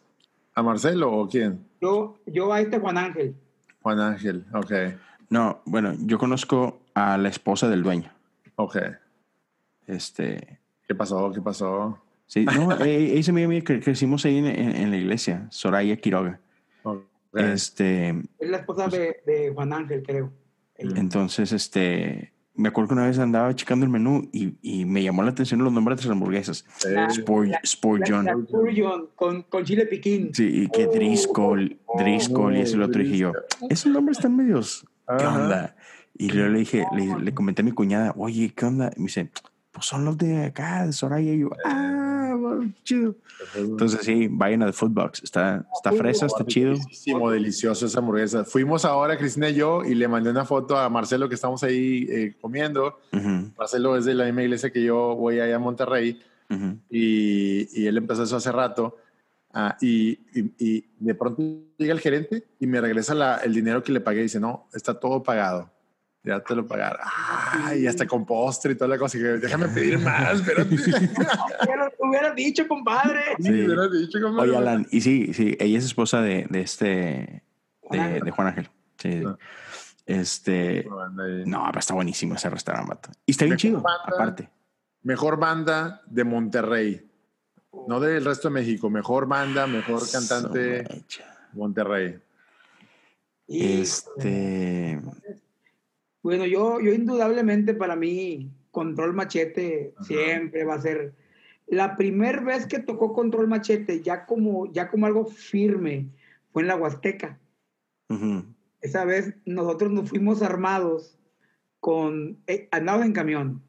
¿A Marcelo o quién? yo, yo a este Juan Ángel. Juan Ángel. Ok. No, bueno, yo conozco a la esposa del dueño. Ok. Este, ¿Qué pasó? ¿Qué pasó? sí, no, ella es amiga mía que crecimos ahí en, en- en la iglesia, Soraya Quiroga. Este, Es la esposa de, de Juan Ángel, creo. Ella. entonces, este, me acuerdo que una vez andaba checando el menú y, y me llamó la atención los nombres de las hamburguesas. Sí. La- Sport, la- Sport La, John. con, con chile piquín. Sí, y que Driscoll, Driscoll y ese el otro. Y dije yo, esos nombres están medios. ¿Qué Ajá. onda? Y luego le dije, le, le comenté a mi cuñada, oye, ¿qué onda? Y me dice, pues son los de acá, de Soraya. Y yo, ah, chido. Entonces sí, vayan a The Food Box. Está, está fresa, está chido. Delicioso, delicioso esa hamburguesa. Fuimos ahora, Cristina y yo, y le mandé una foto a Marcelo que estamos ahí eh, comiendo. Marcelo es de la misma iglesia que yo voy allá a Monterrey y, y él empezó eso hace rato. Ah, y, y- y de pronto llega el gerente y me regresa la- el dinero que le pagué y dice, no, está todo pagado. Ya te lo pagaron. Ah, y hasta con postre y toda la cosa. Y déjame pedir más, lo hubieras dicho, compadre. Sí, hubieras dicho, compadre. Oye, Alan, y sí, sí, ella es esposa de, de este, de, Juan Ángel. Sí. Ah. Este, no, pero está buenísimo ese restaurante. Y está bien Mejor chido, banda. aparte. Mejor banda de Monterrey. No del resto de México. Mejor banda, mejor cantante. Monterrey. Este, Bueno, yo, yo indudablemente para mí, Control Machete Ajá. siempre va a ser. La primera vez que tocó Control Machete, ya como, ya como algo firme, fue en la Huasteca. ujú. Esa vez nosotros nos fuimos armados con. Eh, andados en camión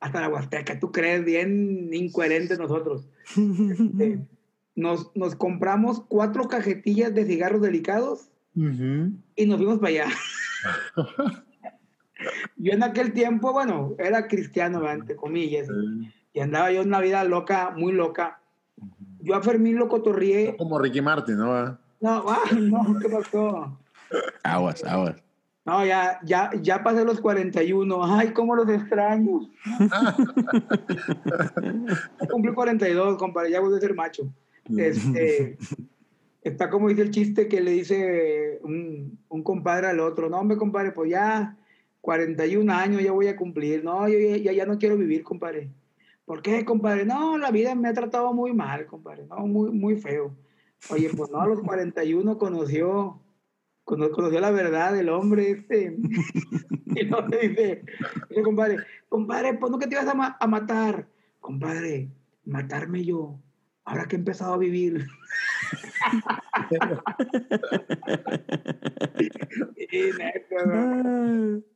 hasta la Huasteca. ¿Tú crees? Bien incoherentes nosotros. Eh, nos, nos compramos cuatro cajetillas de cigarros delicados y nos fuimos para allá. yo en aquel tiempo, bueno, era cristiano, entre comillas, y andaba yo en una vida loca, muy loca. Yo a Fermín lo cotorrié. Como Ricky Martin, ¿no? No, ay, no, ¿qué pasó? Aguas, aguas. No, ya, ya, ya pasé los 41. Ay, cómo los extraño. Ya Cumplí 42, compadre, ya voy a ser macho. Este, está como dice el chiste que le dice un, un compadre al otro, no, hombre, compadre, pues ya 41 años ya voy a cumplir. No, yo ya, ya, no quiero vivir, compadre. ¿Por qué, compadre? No, la vida me ha tratado muy mal, compadre. No, muy, muy feo. Oye, pues no, a los 41 conoció, cono- conoció la verdad del hombre este. y no le dice, dice, compadre, compadre, pues no que te ibas a matar. Compadre, matarme yo, ahora que he empezado a vivir.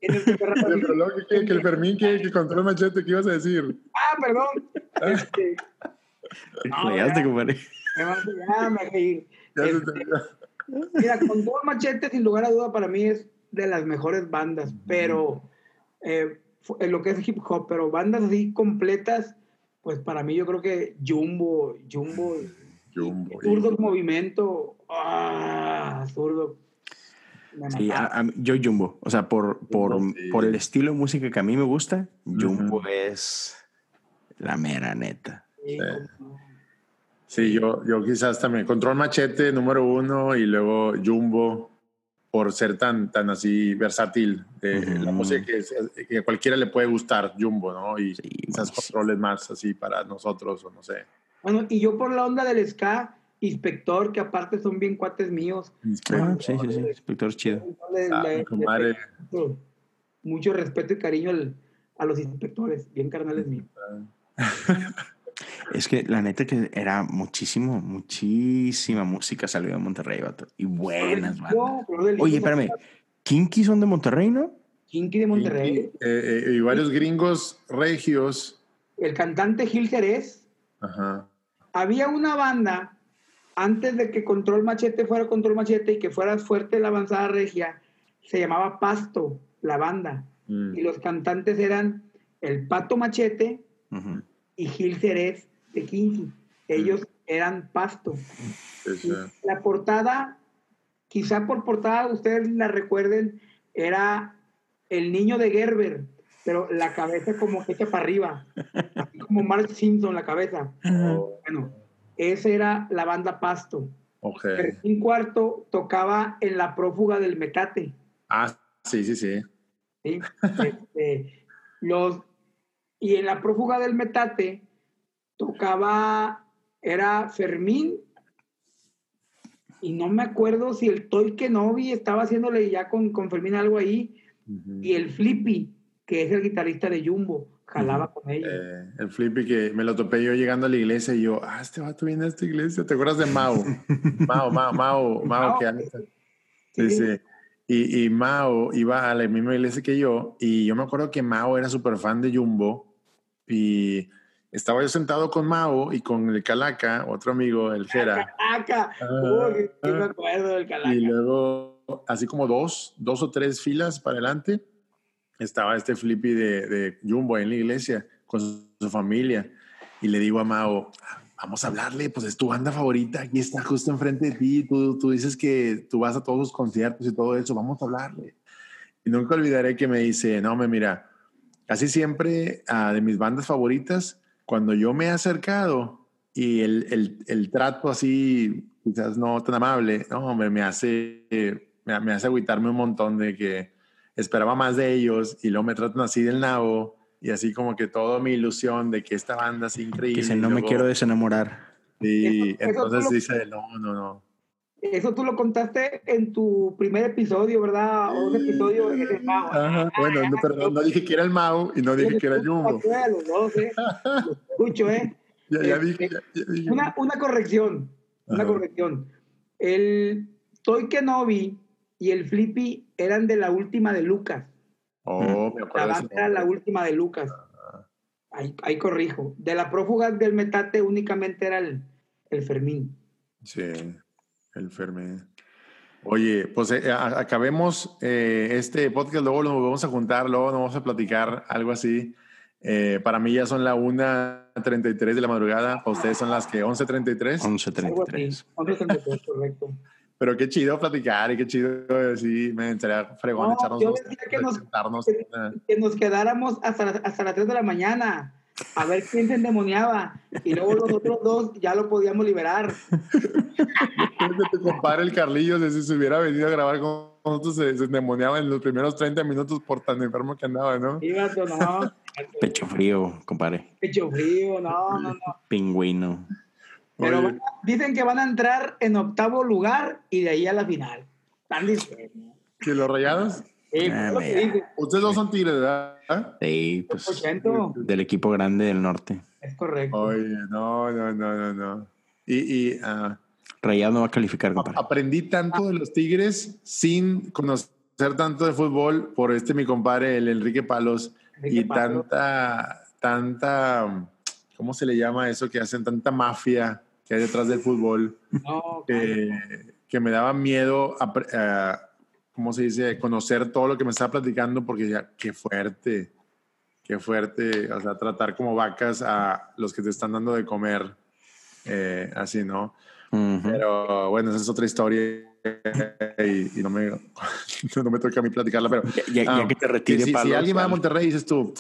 Tienes que el Fermín que, que controló machete, ¿qué ibas a decir? Ah, perdón. Este, No, ya. compadre. me van a- ya me reí. Ya se Este, te- Mira, con todo machete, sin lugar a duda, para mí es de las mejores bandas, pero eh, en lo que es hip hop, pero bandas así completas, pues para mí yo creo que Jumbo, Jumbo, Jumbo, Zurdo. Movimiento, ah, Zurdo. Sí, a- mataron. a- yo Jumbo. O sea, por, por, Jumbo, sí. por el estilo de música que a mí me gusta, Jumbo es la mera neta. Sí, yo, yo quizás también. Control Machete, número uno, y luego Jumbo, por ser tan, tan así versátil. de Ujú. La música que, a cualquiera le puede gustar, Jumbo, ¿no? Y Sí, quizás controles más así para nosotros, o no sé. Bueno, y yo por la onda del ska, Inspector, que aparte son bien cuates míos. Ah, sí, sí, sí. Inspector es chido. Le- Ah, le- mucho, mucho respeto y cariño al- a los inspectores, bien carnales míos. Es que la neta que era muchísimo, muchísima música salió de Monterrey, vato. Y buenas, Lis, Oye, espérame. Kinky son de Monterrey, ¿no? Kinky de Monterrey. Y, eh, eh, y varios gringos regios. El cantante Gil Jerez. Ajá. Había una banda, antes de que Control Machete fuera Control Machete y que fuera fuerte la avanzada regia, se llamaba Pasto, la banda. Mm. Y los cantantes eran el Pato Machete y Gil Jerez de Kinky. Ellos eran Pasto. Sí, La portada, quizá por portada ustedes la recuerden, era el niño de Gerber, pero la cabeza como que hecha para arriba, así como Mark Simpson la cabeza. Bueno, esa era la banda Pasto. Ok. Fermín Cuarto tocaba en la prófuga del Metate. Ah, sí, sí, sí. ¿sí? Este, los, y en la prófuga del Metate tocaba, era Fermín, y no me acuerdo si el Toy Kenobi estaba haciéndole ya con, con Fermín algo ahí, y el Flippy, que es el guitarrista de Jumbo, jalaba con ellos. Eh, el flippy que me lo topé yo llegando a la iglesia y yo, ah, este vato viene a esta iglesia. ¿Te acuerdas de Mao? Mao, Mao, Mao, Mao, que Sí, sí. Y, y Mao iba a la misma iglesia que yo y yo me acuerdo que Mao era súper fan de Jumbo y estaba yo sentado con Mao y con el Calaca, otro amigo, el Jera. Calaca, Ah, uy, sí me acuerdo del Calaca. Y luego, así como dos, dos o tres filas para adelante, estaba este flippy de, de Jumbo en la iglesia con su, familia. Y le digo a Mao, vamos a hablarle, pues es tu banda favorita, aquí está justo enfrente de ti, tú, tú dices que tú vas a todos los conciertos y todo eso, vamos a hablarle. Y nunca olvidaré que me dice, no, me mira, casi siempre ah, de mis bandas favoritas, cuando yo me he acercado y el, el, el trato así, quizás no tan amable, no, hombre, me hace, me hace agüitarme un montón de que esperaba más de ellos y luego me tratan así del nabo y así como que toda mi ilusión de que esta banda es increíble. Que dice, no me luego- quiero desenamorar. Y Eso- eso entonces tú lo- dice, no, no, no. Eso tú lo contaste en tu primer episodio, ¿verdad? O un episodio de Mau. Ajá, bueno, no, perdón, no dije que era el Mau y no dije que era Jumbo. A los dos, ¿eh? Lo escucho, ¿eh? Ya, ya Este, dije, ya, ya dije. Una, una corrección, una Ajá. corrección. El Toy Kenobi y el Flippy eran de la última de Lucas. Oh, me La acuerdo ese banda era la última de Lucas. Ahí, ahí corrijo. De la prófuga del metate únicamente era el, el Fermín. Sí, el Fermín. Oye, pues eh, a- acabemos eh, este podcast, luego nos vamos a juntar, luego nos vamos a platicar algo así. Eh, para mí ya son la 1.33 de la madrugada, para ustedes son las que 11.33. Algo así. 11.33. 11.33, correcto. Pero qué chido platicar y qué chido, eh, sí, me estaría fregón No, echarnos yo decía que nos- sentarnos, que- una- Que nos quedáramos hasta, la- hasta las 3 de la mañana a ver quién se endemoniaba. Y luego los otros dos ya lo podíamos liberar. Tu compadre el Carlillos, si se hubiera venido a grabar con nosotros, se, se endemoniaba en los primeros 30 minutos por tan enfermo que andaba, no. Pecho frío, compadre. Pecho frío, no, no, no. Pingüino. Pero van a- dicen que van a entrar en octavo lugar y de ahí a la final. Están diciendo. ¿Que los rayados? Sí, Ah. Ustedes dos son tigres, ¿verdad? Sí, pues 100%. del equipo grande del norte. Es correcto. Oye, no, no, no, no, no. Y, y ah, Rayado no va a calificar, compadre. aprendí tanto de los tigres sin conocer tanto de fútbol por este mi compadre, el Enrique Palos, Enrique y tanta, tanta, ¿cómo se le llama eso que hacen? Tanta mafia que hay detrás del fútbol. No, que, que me daba miedo, a, ¿cómo se dice? Conocer todo lo que me estaba platicando porque ya, qué fuerte, qué fuerte, o sea, tratar como vacas a los que te están dando de comer, eh, así, ¿no? Pero bueno, esa es otra historia y, y no, me, no me toca a mí platicarla, pero... Ya, ah, que te retire si, alguien va a Monterrey, dices tú...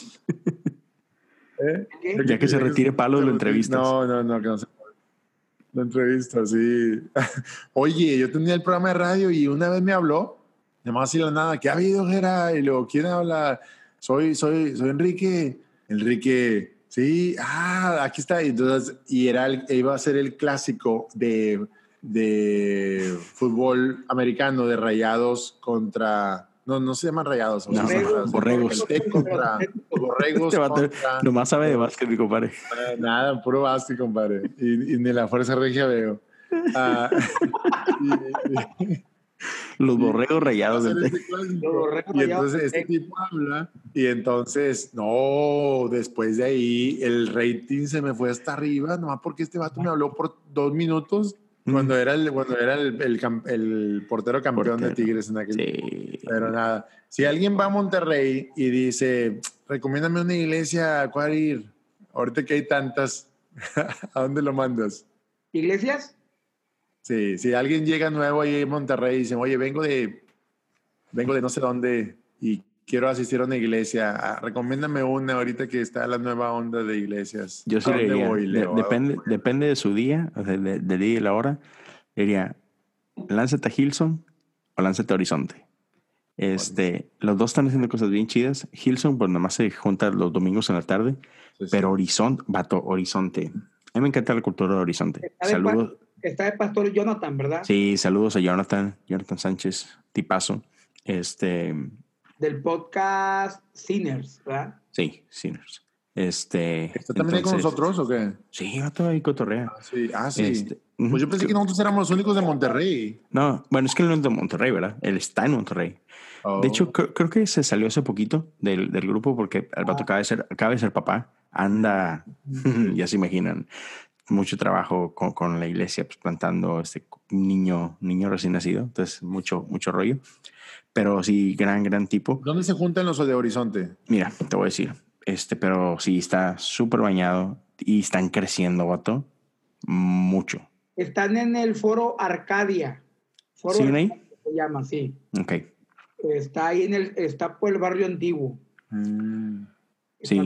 ¿eh? Ya que se retire Palos, lo entrevistas. No, no, no, que no se Lo entrevista, sí. Oye, yo tenía el programa de radio y una vez me habló, además así la nada, ¿qué ha habido? Y luego, ¿quién habla? Soy, soy, soy Enrique. Enrique, sí, ah, aquí está. Entonces, y era iba a ser el clásico de, de fútbol americano, de rayados contra... No, no se llaman rayados. No, borregos. Contra borregos. Este contra- nomás sabe de básquet, mi compadre. Ah, Nada, puro básquet, compadre. Y, y ni la fuerza regia veo. Ah, y- y- Los borregos rayados del. Los borregos Y entonces este tipo habla y entonces, no, después de ahí el rating se me fue hasta arriba, nomás porque este vato me habló por dos minutos cuando era el, cuando era el, el portero campeón de. Tigres en aquel Sí. Pero nada, si alguien va a Monterrey y dice, recomiéndame una iglesia a cuál ir, ahorita que hay tantas, ¿a dónde lo mandas? ¿Iglesias? Sí, si alguien llega nuevo ahí en Monterrey y dice, oye, vengo de, vengo de no sé dónde y quiero asistir a una iglesia, ah, recomiéndame una ahorita que está la nueva onda de iglesias. Yo sí ¿A le diría, depende, depende de su día, o sea, de- del día y la hora. Le diría, lánzate a Hilson o lánzate a Horizonte. Este, los dos están haciendo cosas bien chidas. Hilson, pues nada más se junta los domingos en la tarde, Sí, sí. pero Horizonte, vato, Horizonte. A mí me encanta la cultura de Horizonte. Está de Saludos. Está de Pastor Jonathan, ¿verdad? Sí, saludos a Jonathan, Jonathan Sánchez, tipazo. Este, Del podcast Sinners, ¿verdad? sí, Sinners. Este, ¿Está también ahí con nosotros o qué? Sí, vato, ahí cotorrea. Ah, sí. Ah, sí. Este, Pues yo pensé que nosotros éramos los únicos de Monterrey. No, bueno, es que él no es de Monterrey, ¿verdad? Él está en Monterrey. Oh. De hecho, creo, creo que se salió hace poquito del, del grupo porque el vato acaba de ser, acaba de ser papá. Anda, ya se imaginan, mucho trabajo con, con la iglesia, pues, plantando este niño, niño recién nacido. Entonces, mucho, mucho rollo. Pero sí, gran, gran tipo. ¿Dónde se juntan los de Horizonte? Mira, te voy a decir, este, pero sí está súper bañado y están creciendo, vato. mucho. Están en el foro Arcadia. Foro ¿Siguen ahí? Se llama, sí. Ok. Está ahí en el, está por el barrio antiguo. Mm. Sí.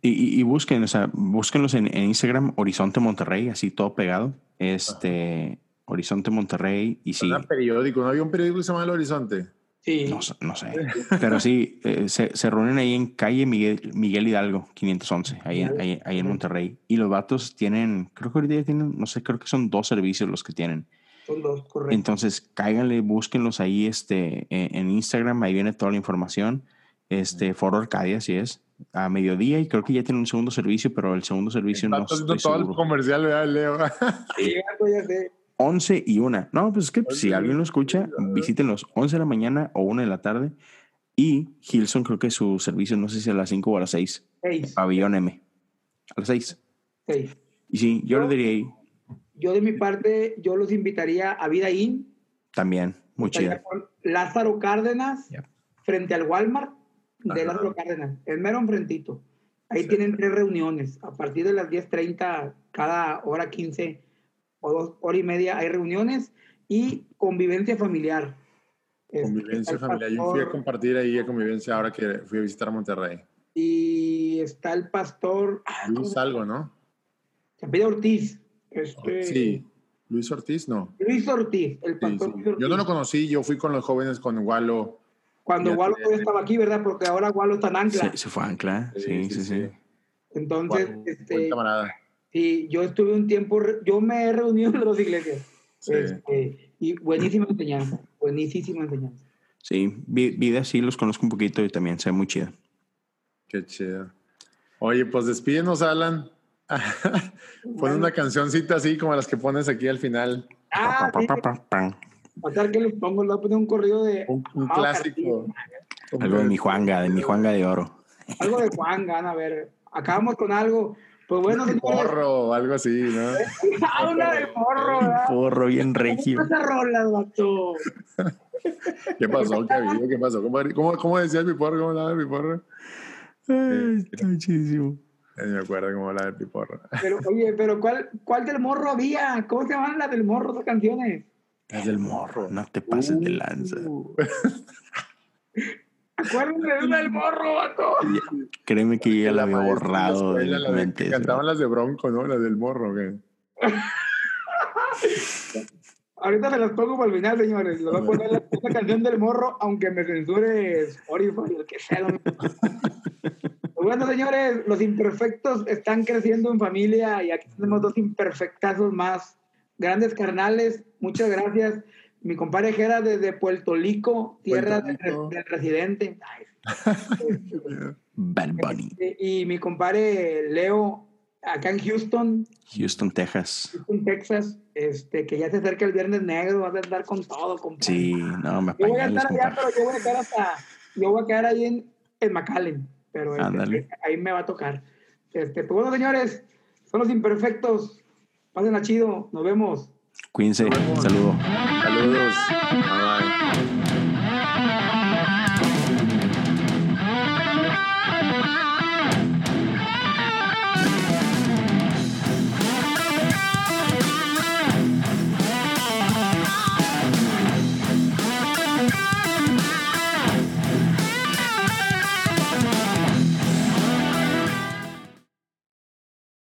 Y, y, y busquen, o sea, búsquenlos en, en Instagram, Horizonte Monterrey, así todo pegado. Este, Horizonte Monterrey, y sí, Suena periódico, ¿no había un periódico que se llama El Horizonte? Sí. no, sé- no sé. Pero sí, eh, se, se reúnen ahí en calle Miguel, Miguel Hidalgo, 511, ahí, en- ahí, ahí en Monterrey. Y los vatos tienen, creo que ahorita ya tienen, no sé, creo que son dos servicios los que tienen. Son dos, correcto. Entonces, cáiganle, búsquenlos ahí este, en, en Instagram, ahí viene toda la información. Este, Foro Arcadia, así es, a mediodía, y creo que ya tienen un segundo servicio, pero el segundo servicio no estoy todo el comercial, ¿verdad, Leo? Sí, algo ya sé. 11 y 1. No, pues es que si alguien lo escucha, visítenlos 11 de la mañana o 1 de la tarde. Y Hilson creo que su servicio, no sé si a las 5 o a las 6. Seis. Pabellón M. A las 6. seis. Y sí, yo le diría ahí Yo de mi parte, yo los invitaría a Vida In. también. Muy con Lázaro Cárdenas, Yep. frente al Walmart de Ajá. Lázaro Cárdenas, el mero enfrentito. Ahí Sí. tienen tres reuniones. A partir de las 10.30, cada hora 15 o dos hora y media hay reuniones y convivencia familiar. Este, Convivencia está el familiar. Yo fui a compartir ahí a convivencia ahora que fui a visitar Monterrey. Y está el pastor ah, ¿cómo Luis algo, ¿no? apellida Ortiz. Este, Sí. Luis Ortiz, no. Luis Ortiz, el pastor sí. Luis Ortiz. Yo no lo conocí, yo fui con los jóvenes con Walo. Cuando Walo todavía estaba aquí, ¿verdad? Porque ahora Walo está en Ancla. Se, se fue a Ancla. Sí, sí, Sí, sí, sí. sí. Entonces, Buen- este, sí, yo estuve un tiempo, yo me he reunido en las dos iglesias. Sí. Este, y buenísima enseñanza, buenísima enseñanza. Sí, vi- vida sí los conozco un poquito y también se ve muy chida. Qué chido. Oye, pues despídenos, Alan. Pon una cancioncita así como las que pones aquí al final. Ah, Pa, pa, pa, pa, que les pongo, les voy a poner un corrido de Un, un clásico. Algo de mi Juanga, de mi Juanga de oro. algo de Juan, gana, a ver. Acabamos con algo. Pues bueno, Porro o algo así, ¿no? habla del morro, ¿verdad? Porro bien ¿Cómo regio. esas rolas, vato? ¿Qué pasó? ¿Qué? ¿Qué pasó? ¿Cómo, cómo, cómo decías mi porro? ¿Cómo hablaba mi porro? Ay, está chidísimo. Ya ni me acuerdo cómo hablaba mi porro. Pero, oye, pero ¿cuál, ¿cuál del morro había? ¿Cómo se llaman las del morro, esas canciones? Es del morro. No te pases de lanza. Uh. Acuérdense de una del morro, vato. Créeme que ya la había la borrado de la mente. Cantaban las de Bronco, ¿no? Las del morro. ¿qué? Ahorita se las pongo para el final, señores. Les voy a poner la, esta canción del morro, aunque me censure Spotify, el que sea. lo mismo. Bueno, señores, los imperfectos están creciendo en familia y aquí tenemos dos imperfectazos más. Grandes carnales, muchas gracias. Mi compadre Jera desde Puerto Rico, tierra Puerto del, Rico. del residente. Bad Bunny. Y, y mi compadre Leo, acá en Houston, Houston, Texas. Houston, Texas, este, que ya se acerca el Viernes Negro, vas a andar con todo, compadre. Sí, no, me Yo voy a estar allá, pero yo voy a quedar hasta, yo voy a quedar ahí en, en McAllen, pero este, ahí me va a tocar. Este, pues bueno, señores, son los imperfectos. Pasen a chido, nos vemos. Cuídense. Saludos. Bye.